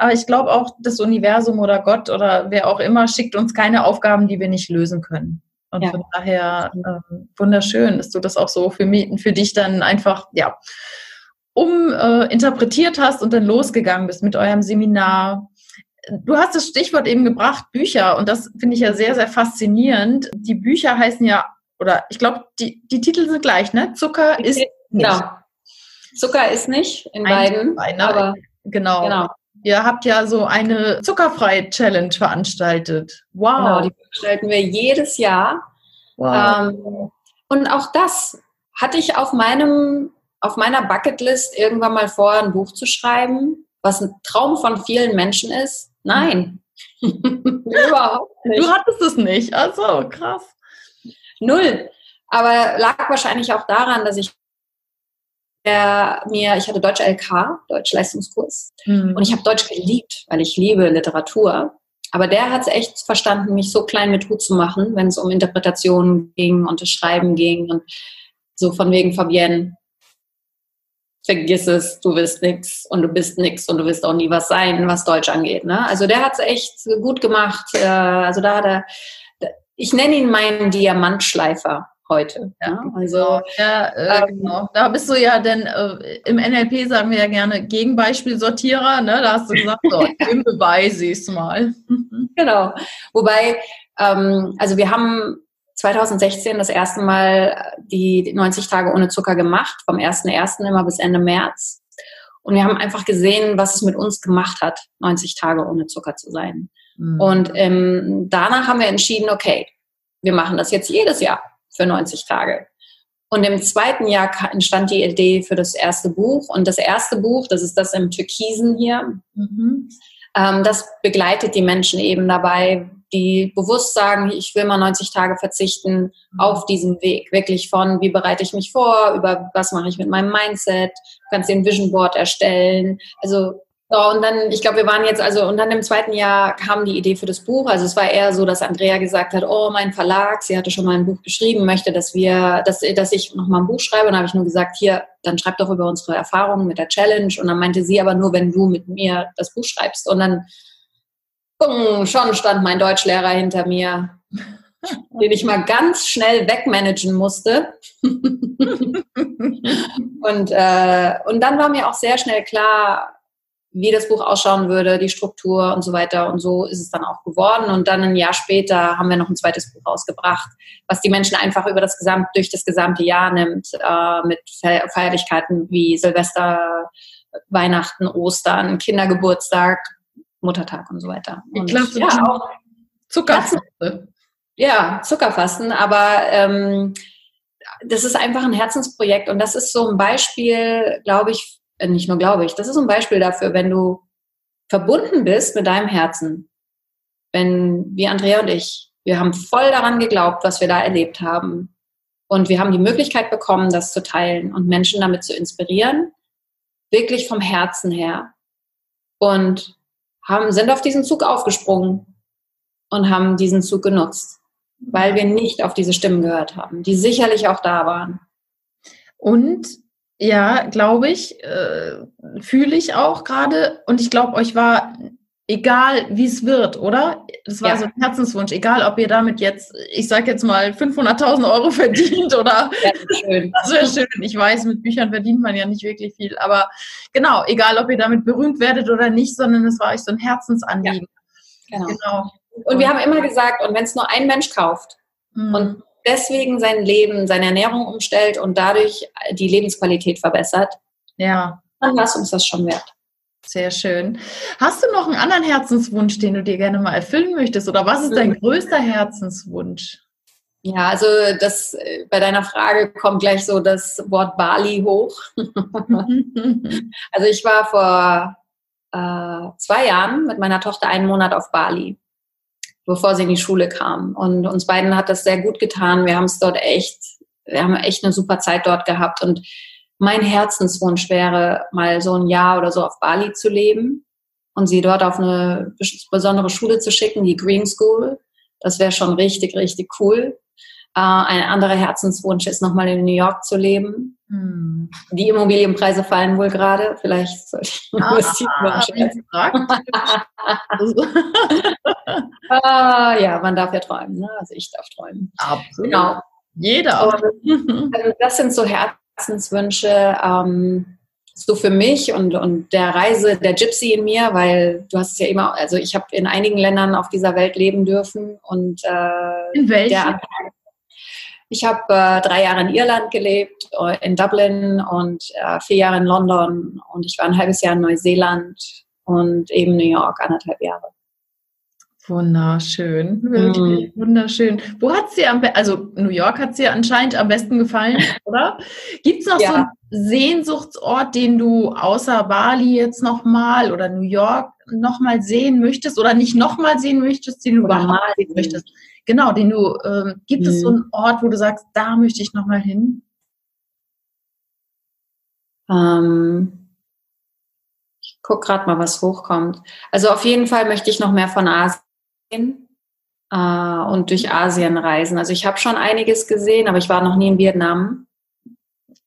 Aber ich glaube auch, das Universum oder Gott oder wer auch immer schickt uns keine Aufgaben, die wir nicht lösen können. Und ja. von daher äh, wunderschön, dass du das auch so für, mich, für dich dann einfach, ja, uminterpretiert äh, hast und dann losgegangen bist mit eurem Seminar, Du hast das Stichwort eben gebracht, Bücher, und das finde ich ja sehr, sehr faszinierend. Die Bücher heißen ja, oder ich glaube, die, die Titel sind gleich, ne? Zucker ist nicht. Genau. Zucker ist nicht in beiden, beiden aber genau. genau. Ihr habt ja so eine Zuckerfrei-Challenge veranstaltet. Wow. Genau, die veranstalten wir jedes Jahr. Wow. Ähm, und auch das hatte ich auf meinem auf meiner Bucketlist irgendwann mal vor, ein Buch zu schreiben, was ein Traum von vielen Menschen ist? Nein. <laughs> <laughs> Überhaupt nicht. Du hattest es nicht. Also krass. Null. Aber lag wahrscheinlich auch daran, dass ich der mir, ich hatte Deutsch LK, Deutsch Leistungskurs, mhm. und ich habe Deutsch geliebt, weil ich liebe Literatur. Aber der hat es echt verstanden, mich so klein mit Hut zu machen, wenn es um Interpretationen ging und das Schreiben ging und so von wegen Fabienne, vergiss es, du wirst nix und du bist nix und du wirst auch nie was sein, was Deutsch angeht. Ne? Also der hat es echt gut gemacht. Äh, also da hat er, ich nenne ihn meinen Diamantschleifer heute. Ja, also ja, äh, ähm, genau. Da bist du ja denn äh, im NLP sagen wir ja gerne Gegenbeispielsortierer, ne? Da hast du gesagt, so, <laughs> im Beweis siehst mal. genau. Wobei, ähm, also wir haben 2016 das erste Mal die 90 Tage ohne Zucker gemacht, vom 1.1. immer bis Ende März. Und wir haben einfach gesehen, was es mit uns gemacht hat, 90 Tage ohne Zucker zu sein. Mhm. Und ähm, danach haben wir entschieden, okay, wir machen das jetzt jedes Jahr für 90 Tage. Und im zweiten Jahr entstand die Idee für das erste Buch. Und das erste Buch, das ist das im Türkisen hier, mhm. ähm, das begleitet die Menschen eben dabei, die bewusst sagen, ich will mal 90 Tage verzichten mhm. auf diesen Weg. Wirklich von, wie bereite ich mich vor, über was mache ich mit meinem Mindset, du kannst den Vision Board erstellen. Also so, und dann, ich glaube, wir waren jetzt, also, und dann im zweiten Jahr kam die Idee für das Buch. Also es war eher so, dass Andrea gesagt hat, oh, mein Verlag, sie hatte schon mal ein Buch geschrieben, möchte, dass wir, dass, dass ich noch mal ein Buch schreibe. Und dann habe ich nur gesagt, hier, dann schreib doch über unsere Erfahrungen mit der Challenge. Und dann meinte sie aber nur, wenn du mit mir das Buch schreibst. Und dann, bumm, schon stand mein Deutschlehrer hinter mir, <laughs> den ich mal ganz schnell wegmanagen musste. <laughs> und, äh, und dann war mir auch sehr schnell klar, wie das Buch ausschauen würde, die Struktur und so weiter. Und so ist es dann auch geworden. Und dann ein Jahr später haben wir noch ein zweites Buch rausgebracht, was die Menschen einfach über das Gesamt, durch das gesamte Jahr nimmt, äh, mit Feierlichkeiten wie Silvester, Weihnachten, Ostern, Kindergeburtstag, Muttertag und so weiter. Und ich glaube, ja, auch Zuckerfasten. Ja, Zuckerfasten, aber ähm, das ist einfach ein Herzensprojekt und das ist so ein Beispiel, glaube ich, nicht nur glaube ich, das ist ein Beispiel dafür, wenn du verbunden bist mit deinem Herzen, wenn wie Andrea und ich, wir haben voll daran geglaubt, was wir da erlebt haben. Und wir haben die Möglichkeit bekommen, das zu teilen und Menschen damit zu inspirieren, wirklich vom Herzen her. Und haben, sind auf diesen Zug aufgesprungen und haben diesen Zug genutzt, weil wir nicht auf diese Stimmen gehört haben, die sicherlich auch da waren. Und ja, glaube ich, äh, fühle ich auch gerade. Und ich glaube, euch war egal, wie es wird, oder? Das war ja. so ein Herzenswunsch, egal, ob ihr damit jetzt, ich sage jetzt mal, 500.000 Euro verdient oder. Ja, schön. <laughs> Das wäre schön. Ich weiß, mit Büchern verdient man ja nicht wirklich viel. Aber genau, egal, ob ihr damit berühmt werdet oder nicht, sondern es war euch so ein Herzensanliegen. Ja, genau. genau. Und wir haben immer gesagt, und wenn es nur ein Mensch kauft mhm. und deswegen sein Leben, seine Ernährung umstellt und dadurch die Lebensqualität verbessert, ja. dann war es uns das schon wert. Sehr schön. Hast du noch einen anderen Herzenswunsch, den du dir gerne mal erfüllen möchtest? Oder was ist dein mhm. größter Herzenswunsch? Ja, also das bei deiner Frage kommt gleich so das Wort Bali hoch. <laughs> also ich war vor äh, zwei Jahren mit meiner Tochter einen Monat auf Bali bevor sie in die Schule kam. Und uns beiden hat das sehr gut getan. Wir haben es dort echt, wir haben echt eine super Zeit dort gehabt. Und mein Herzenswunsch wäre, mal so ein Jahr oder so auf Bali zu leben und sie dort auf eine besondere Schule zu schicken, die Green School. Das wäre schon richtig, richtig cool. Äh, ein anderer Herzenswunsch ist, nochmal in New York zu leben. Hm. Die Immobilienpreise fallen wohl gerade. Vielleicht sollte ich ah, <laughs> ah, Ja, man darf ja träumen. Ne? Also ich darf träumen. Absolut. Genau. Jeder. Und, also das sind so Herzenswünsche. Ähm, so für mich und, und der Reise der Gypsy in mir, weil du hast es ja immer, also ich habe in einigen Ländern auf dieser Welt leben dürfen und äh, in welchen? Ich habe äh, drei Jahre in Irland gelebt, äh, in Dublin und äh, vier Jahre in London und ich war ein halbes Jahr in Neuseeland und eben New York, anderthalb Jahre. Wunderschön, wirklich mm. wunderschön. Wo hat sie am besten, also New York hat sie anscheinend am besten gefallen, <laughs> oder? Gibt es noch ja. so einen Sehnsuchtsort, den du außer Bali jetzt nochmal oder New York nochmal sehen möchtest oder nicht nochmal sehen möchtest, den du oder überhaupt sehen möchtest? Genau, den du, ähm, gibt mm. es so mhm. einen Ort, wo du sagst, da möchte ich nochmal hin? Ähm, ich gucke gerade mal, was hochkommt. Also auf jeden Fall möchte ich noch mehr von Asien äh, und durch Asien reisen. Also ich habe schon einiges gesehen, aber ich war noch nie in Vietnam.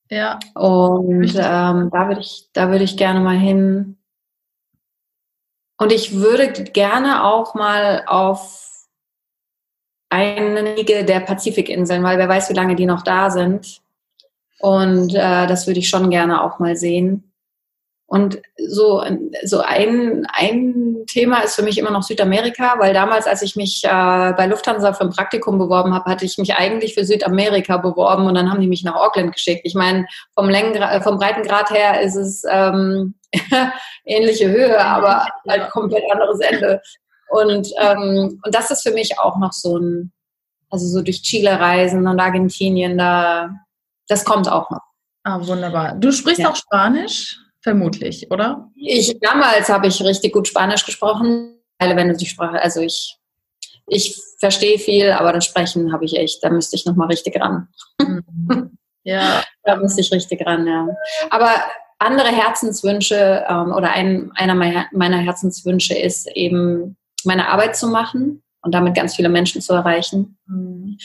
Ja. Und ähm, da würde ich, da würde ich gerne mal hin. Und ich würde gerne auch mal auf einige der Pazifikinseln, weil wer weiß, wie lange die noch da sind. Und äh, das würde ich schon gerne auch mal sehen. Und so, so ein, ein Thema ist für mich immer noch Südamerika, weil damals, als ich mich äh, bei Lufthansa für ein Praktikum beworben habe, hatte ich mich eigentlich für Südamerika beworben und dann haben die mich nach Auckland geschickt. Ich meine, vom, vom Breitengrad her ist es ähm, <laughs> ähnliche Höhe, aber halt komplett anderes Ende. Und, ähm, und das ist für mich auch noch so ein, also so durch Chile reisen und Argentinien, da, das kommt auch noch. Ah, wunderbar. Du sprichst ja. auch Spanisch? Vermutlich, oder? Ich, damals habe ich richtig gut Spanisch gesprochen, wenn du die Sprache, also ich, ich verstehe viel, aber das Sprechen habe ich echt, da müsste ich nochmal richtig ran. Mhm. Ja. <laughs> da müsste ich richtig ran, ja. Aber andere Herzenswünsche ähm, oder ein, einer meiner Herzenswünsche ist eben, meine Arbeit zu machen und damit ganz viele Menschen zu erreichen. Mhm.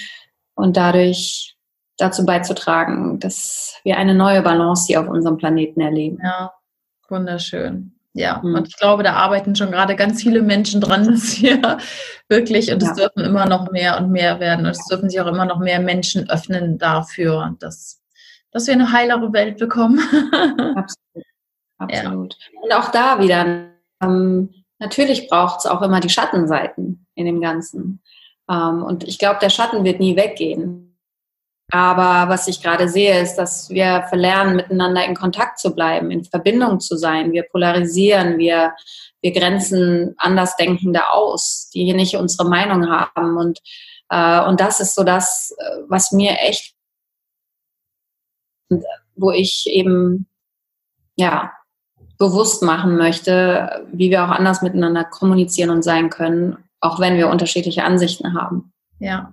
Und dadurch dazu beizutragen, dass wir eine neue Balance hier auf unserem Planeten erleben. Ja, wunderschön. Ja, mhm. und ich glaube, da arbeiten schon gerade ganz viele Menschen dran, dass wir wirklich, und es ja. dürfen immer noch mehr und mehr werden, und es dürfen sich auch immer noch mehr Menschen öffnen dafür, dass, dass wir eine heilere Welt bekommen. <laughs> Absolut. Absolut. Ja. Und auch da wieder, ähm, natürlich braucht es auch immer die Schattenseiten in dem Ganzen. Ähm, und ich glaube, der Schatten wird nie weggehen. Aber was ich gerade sehe, ist, dass wir verlernen, miteinander in Kontakt zu bleiben, in Verbindung zu sein. Wir polarisieren, wir, wir grenzen Andersdenkende aus, die hier nicht unsere Meinung haben. Und, äh, und das ist so das, äh, was mir echt, wo ich eben, ja, bewusst machen möchte, wie wir auch anders miteinander kommunizieren und sein können, auch wenn wir unterschiedliche Ansichten haben. Ja,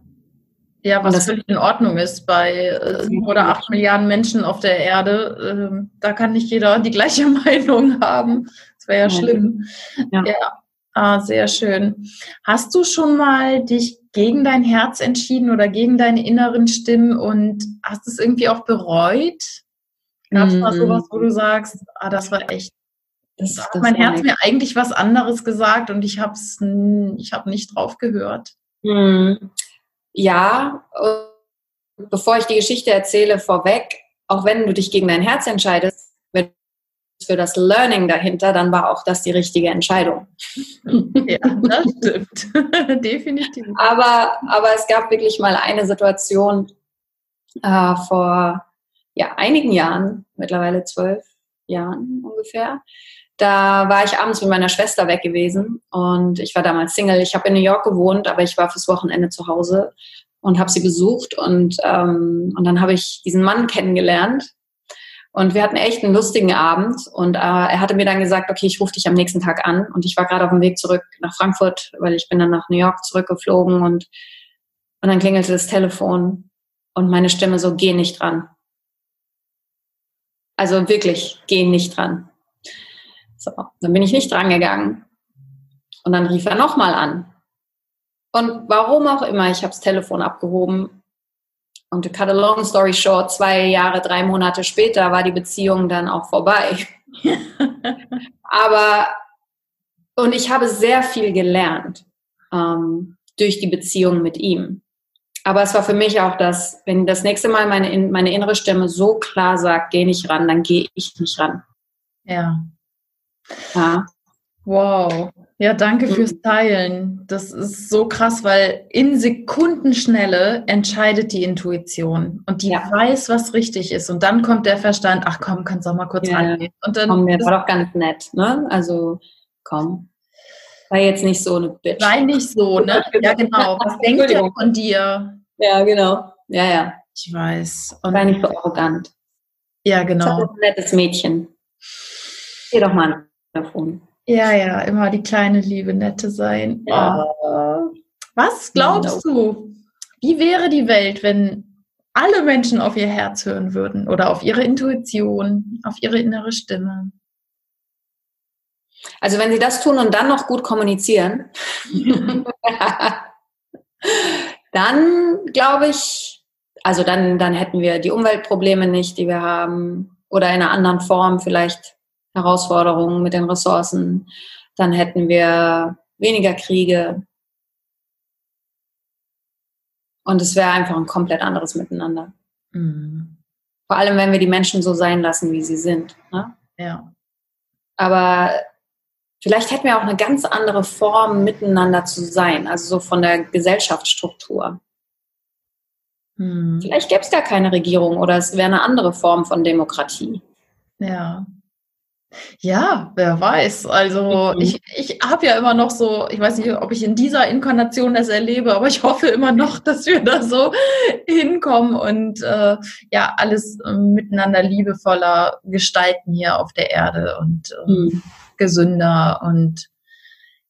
ja, was das völlig in Ordnung ist bei äh, sieben oder acht Milliarden Menschen auf der Erde. Ähm, da kann nicht jeder die gleiche <laughs> Meinung haben. Das wäre ja schlimm. Ja. ja. Ah, sehr schön. Hast du schon mal dich gegen dein Herz entschieden oder gegen deine inneren Stimmen und hast es irgendwie auch bereut? Gab es mm. mal sowas, wo du sagst, ah, das war echt, das, das hat mein Herz mir eigentlich was anderes gesagt und ich habe ich hab nicht drauf gehört? Mm ja, bevor ich die Geschichte erzähle, vorweg, auch wenn du dich gegen dein Herz entscheidest, für das Learning dahinter, dann war auch das die richtige Entscheidung. <laughs> Ja, das <laughs> stimmt. <laughs> Definitiv. Aber, aber es gab wirklich mal eine Situation äh, vor ja, einigen Jahren, mittlerweile zwölf Jahren ungefähr, da war ich abends mit meiner Schwester weg gewesen und ich war damals Single. Ich habe in New York gewohnt, aber ich war fürs Wochenende zu Hause und habe sie besucht und, ähm, und dann habe ich diesen Mann kennengelernt und wir hatten echt einen lustigen Abend und äh, er hatte mir dann gesagt, okay, ich rufe dich am nächsten Tag an und ich war gerade auf dem Weg zurück nach Frankfurt, weil ich bin dann nach New York zurückgeflogen und, und dann klingelte das Telefon und meine Stimme so, geh nicht dran. Also wirklich, geh nicht dran. So, dann bin ich nicht drangegangen. Und dann rief er nochmal an. Und warum auch immer, ich habe das Telefon abgehoben. Und to cut a long story short, zwei Jahre, drei Monate später war die Beziehung dann auch vorbei. <laughs> Aber, und ich habe sehr viel gelernt ähm, durch die Beziehung mit ihm. Aber es war für mich auch das, wenn das nächste Mal meine, meine innere Stimme so klar sagt, geh nicht ran, dann gehe ich nicht ran. Ja. Ja. Wow. Ja, danke fürs mhm. Teilen. Das ist so krass, weil in Sekundenschnelle entscheidet die Intuition und die ja. weiß, was richtig ist. Und dann kommt der Verstand, ach komm, kannst du auch mal kurz ja. angehen. Und dann. Komm, der war doch ganz nett, ne? Also, komm. Sei jetzt nicht so eine Bitch. Sei nicht so, ne? <laughs> Ja, genau. Was <laughs> denkt ihr von dir? Ja, genau. Ja, ja. Ich weiß. Und Sei nicht so arrogant. Ja, genau. Das ist ein nettes Mädchen. Geh doch mal Telefon. Ja, ja, immer die kleine Liebe, nette sein. Ja. Oh. Was glaubst du? Wie wäre die Welt, wenn alle Menschen auf ihr Herz hören würden oder auf ihre Intuition, auf ihre innere Stimme? Also wenn sie das tun und dann noch gut kommunizieren, <laughs> dann glaube ich, also dann, dann hätten wir die Umweltprobleme nicht, die wir haben, oder in einer anderen Form vielleicht Herausforderungen mit den Ressourcen. Dann hätten wir weniger Kriege. Und es wäre einfach ein komplett anderes Miteinander. Mhm. Vor allem, wenn wir die Menschen so sein lassen, wie sie sind. Ne? Ja. Aber vielleicht hätten wir auch eine ganz andere Form, miteinander zu sein, also so von der Gesellschaftsstruktur. Hm. Vielleicht gäbe es gar keine Regierung oder es wäre eine andere Form von Demokratie. Ja. Ja, wer weiß. Also mhm. ich, ich habe ja immer noch so, ich weiß nicht, ob ich in dieser Inkarnation das erlebe, aber ich hoffe immer noch, dass wir da so hinkommen und äh, ja, alles äh, miteinander liebevoller gestalten hier auf der Erde und äh, mhm. Gesünder und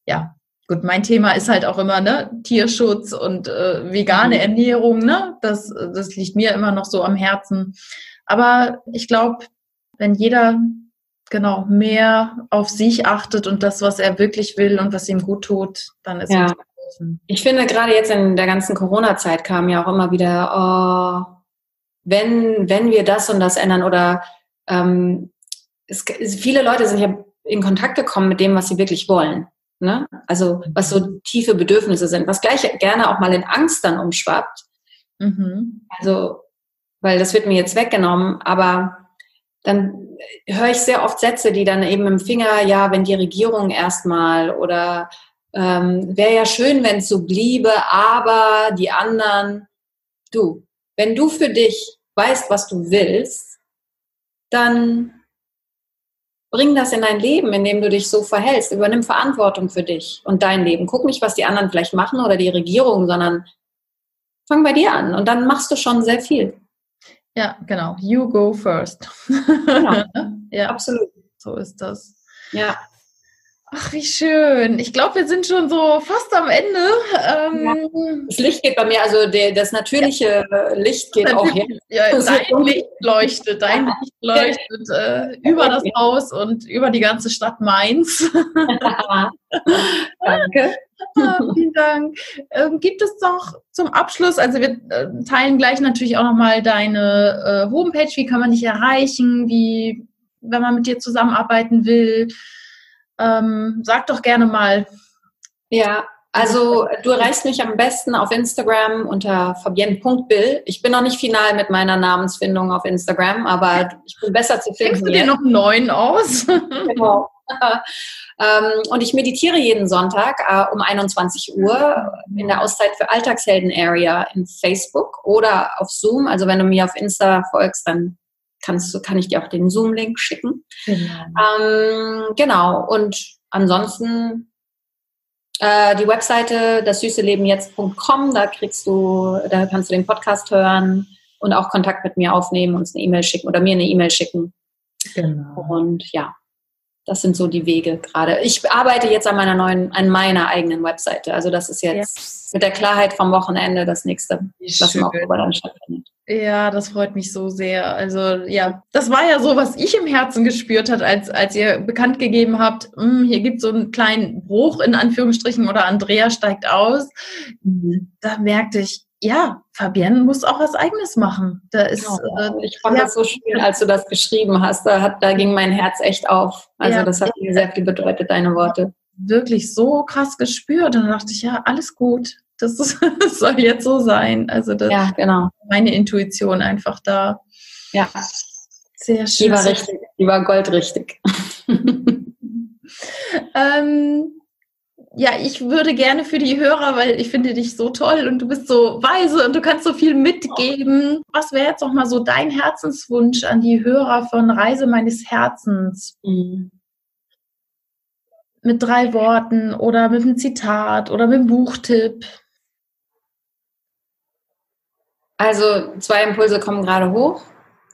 ja, gut, mein Thema ist halt auch immer ne Tierschutz und äh, vegane mhm. Ernährung, ne? Das, das liegt mir immer noch so am Herzen. Aber ich glaube, wenn jeder genau mehr auf sich achtet und das, was er wirklich will und was ihm gut tut, dann ist ja. es Ich finde gerade jetzt in der ganzen Corona-Zeit kam ja auch immer wieder, oh, wenn wenn wir das und das ändern oder ähm, es, viele Leute sind ja in Kontakt gekommen mit dem, was sie wirklich wollen. Ne? Also was so tiefe Bedürfnisse sind, was gleich gerne auch mal in Angst dann umschwappt. Mhm. Also, weil das wird mir jetzt weggenommen, aber dann höre ich sehr oft Sätze, die dann eben im Finger, ja, wenn die Regierung erstmal oder ähm, wäre ja schön, wenn es so bliebe, aber die anderen, du, wenn du für dich weißt, was du willst, dann bring das in dein Leben, indem du dich so verhältst. Übernimm Verantwortung für dich und dein Leben. Guck nicht, was die anderen vielleicht machen oder die Regierung, sondern fang bei dir an und dann machst du schon sehr viel. Ja, genau. You go first. Genau. <laughs> ja, absolut. So ist das. Ja. Ach, wie schön. Ich glaube, wir sind schon so fast am Ende. Ähm, ja. Das Licht geht bei mir, also der, das natürliche ja. Licht geht auch hier. Ja, dein Licht leuchtet, dein Licht leuchtet äh, über das Haus und über die ganze Stadt Mainz. <laughs> Danke. Ah, vielen Dank. Ähm, gibt es doch zum Abschluss, also wir äh, teilen gleich natürlich auch nochmal deine äh, Homepage, wie kann man dich erreichen, wie, wenn man mit dir zusammenarbeiten will. Ähm, sag doch gerne mal. Ja, also du erreichst mich am besten auf Instagram unter fabienne.bill. Ich bin noch nicht final mit meiner Namensfindung auf Instagram, aber ich bin besser zu finden. Denkst du dir noch einen neuen aus? <laughs> genau. Ähm, und ich meditiere jeden Sonntag äh, um 21 Uhr in der Auszeit für Alltagshelden Area in Facebook oder auf Zoom. Also wenn du mir auf Insta folgst, dann kannst du, kann ich dir auch den Zoom-Link schicken. Genau. Ähm, genau. Und ansonsten äh, die Webseite das süße Leben jetzt.com, da kriegst du, da kannst du den Podcast hören und auch Kontakt mit mir aufnehmen, uns eine E-Mail schicken oder mir eine E-Mail schicken. Genau. Und ja, das sind so die Wege gerade. Ich arbeite jetzt an meiner neuen, an meiner eigenen Webseite. Also das ist jetzt ja. mit der Klarheit vom Wochenende das nächste, was im Oktober dann stattfindet. Ja, das freut mich so sehr. Also ja, das war ja so, was ich im Herzen gespürt hat, als, als ihr bekannt gegeben habt, hm, hier gibt es so einen kleinen Bruch in Anführungsstrichen oder Andrea steigt aus. Mhm. Da merkte ich, ja, Fabienne muss auch was Eigenes machen. Da ist, genau. äh, ich fand ja, das so schön, als du das geschrieben hast. Da, hat, da ging mein Herz echt auf. Also ja, das hat mir sehr viel bedeutet, deine Worte. Wirklich so krass gespürt. Und dann dachte ich, ja, alles gut. Das, ist, <laughs> das soll jetzt so sein. Also das ja, genau. meine Intuition einfach da. Ja. Sehr schön. Die war richtig, die war goldrichtig. <laughs> ähm, ja, ich würde gerne für die Hörer, weil ich finde dich so toll und du bist so weise und du kannst so viel mitgeben. Was wäre jetzt noch mal so dein Herzenswunsch an die Hörer von Reise meines Herzens? Mhm. mit drei Worten oder mit einem Zitat oder mit einem Buchtipp? Also zwei Impulse kommen gerade hoch.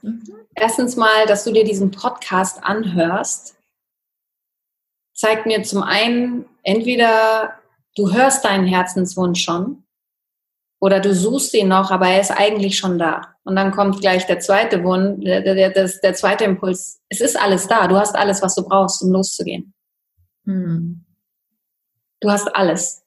Mhm. Erstens mal, dass du dir diesen Podcast anhörst, zeigt mir zum einen entweder du hörst deinen Herzenswunsch schon oder du suchst ihn noch, aber er ist eigentlich schon da. Und dann kommt gleich der zweite Wunsch, der, der, der, der zweite Impuls. Es ist alles da. Du hast alles, was du brauchst, um loszugehen. Hm. Du hast alles.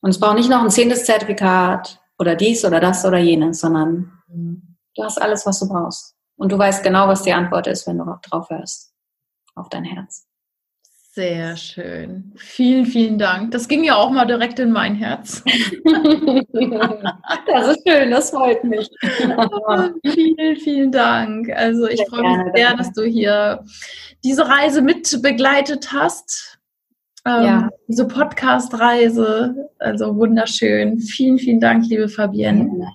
Und es braucht nicht noch ein zehntes Zertifikat oder dies oder das oder jenes, sondern du hast alles, was du brauchst. Und du weißt genau, was die Antwort ist, wenn du drauf hörst. Auf dein Herz. Sehr schön. Vielen, vielen Dank. Das ging ja auch mal direkt in mein Herz. <laughs> das ist schön, das freut mich. <laughs> vielen, vielen Dank. Also ich freue mich sehr, dass du hier diese Reise mit begleitet hast. Ähm, ja. Diese Podcast-Reise. Also wunderschön. Vielen, vielen Dank, liebe Fabienne.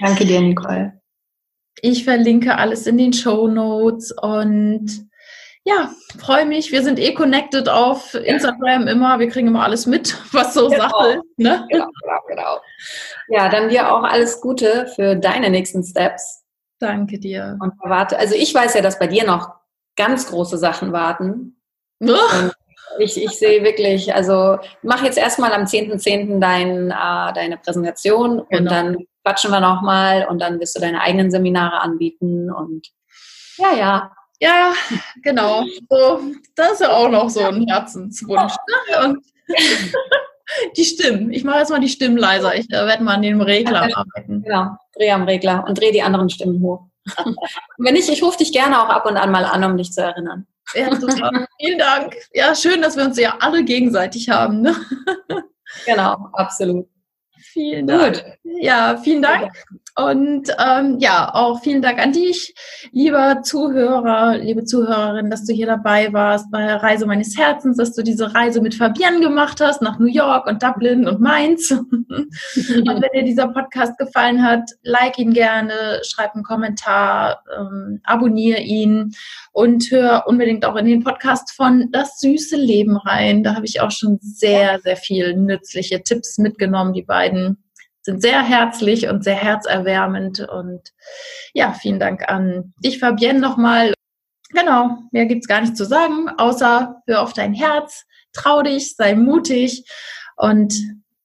Danke dir, Nicole. Ich verlinke alles in den Show Notes und ja, freue mich. Wir sind eh connected auf Instagram immer. Wir kriegen immer alles mit, was so genau. Sache ist. Ne? Genau, genau, genau. Ja, dann dir auch alles Gute für deine nächsten Steps. Danke dir. Und warte, also ich weiß ja, dass bei dir noch ganz große Sachen warten. Ich, ich sehe wirklich, also mach jetzt erstmal am 10.10. .10. Dein, äh, deine Präsentation genau. und dann quatschen wir nochmal und dann wirst du deine eigenen Seminare anbieten und ja, ja. Ja, genau. So, das ist ja auch noch so ein Herzenswunsch. Ne? Und <laughs> die Stimmen. Ich mache jetzt mal die Stimmen leiser. Ich äh, werde mal an dem Regler arbeiten. Genau, dreh am Regler und dreh die anderen Stimmen hoch. <laughs> Wenn nicht, ich rufe dich gerne auch ab und an mal an, um dich zu erinnern. Ja, super. <laughs> Vielen Dank. Ja, schön, dass wir uns ja alle gegenseitig haben. Ne? Genau, absolut. Vielen Dank. Gut. Ja, vielen Dank. Und ähm, ja, auch vielen Dank an dich, lieber Zuhörer, liebe Zuhörerin, dass du hier dabei warst bei der Reise meines Herzens, dass du diese Reise mit Fabian gemacht hast nach New York und Dublin und Mainz. <laughs> und wenn dir dieser Podcast gefallen hat, like ihn gerne, schreib einen Kommentar, ähm, abonniere ihn und hör unbedingt auch in den Podcast von Das süße Leben rein. Da habe ich auch schon sehr, sehr viel nützliche Tipps mitgenommen, die beiden sind sehr herzlich und sehr herzerwärmend. Und ja, vielen Dank an dich, Fabienne, nochmal. Genau, mehr gibt's gar nicht zu sagen, außer hör auf dein Herz, trau dich, sei mutig und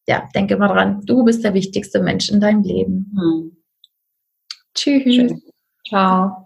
ja, denke mal dran, du bist der wichtigste Mensch in deinem Leben. Hm. Tschüss. Ciao.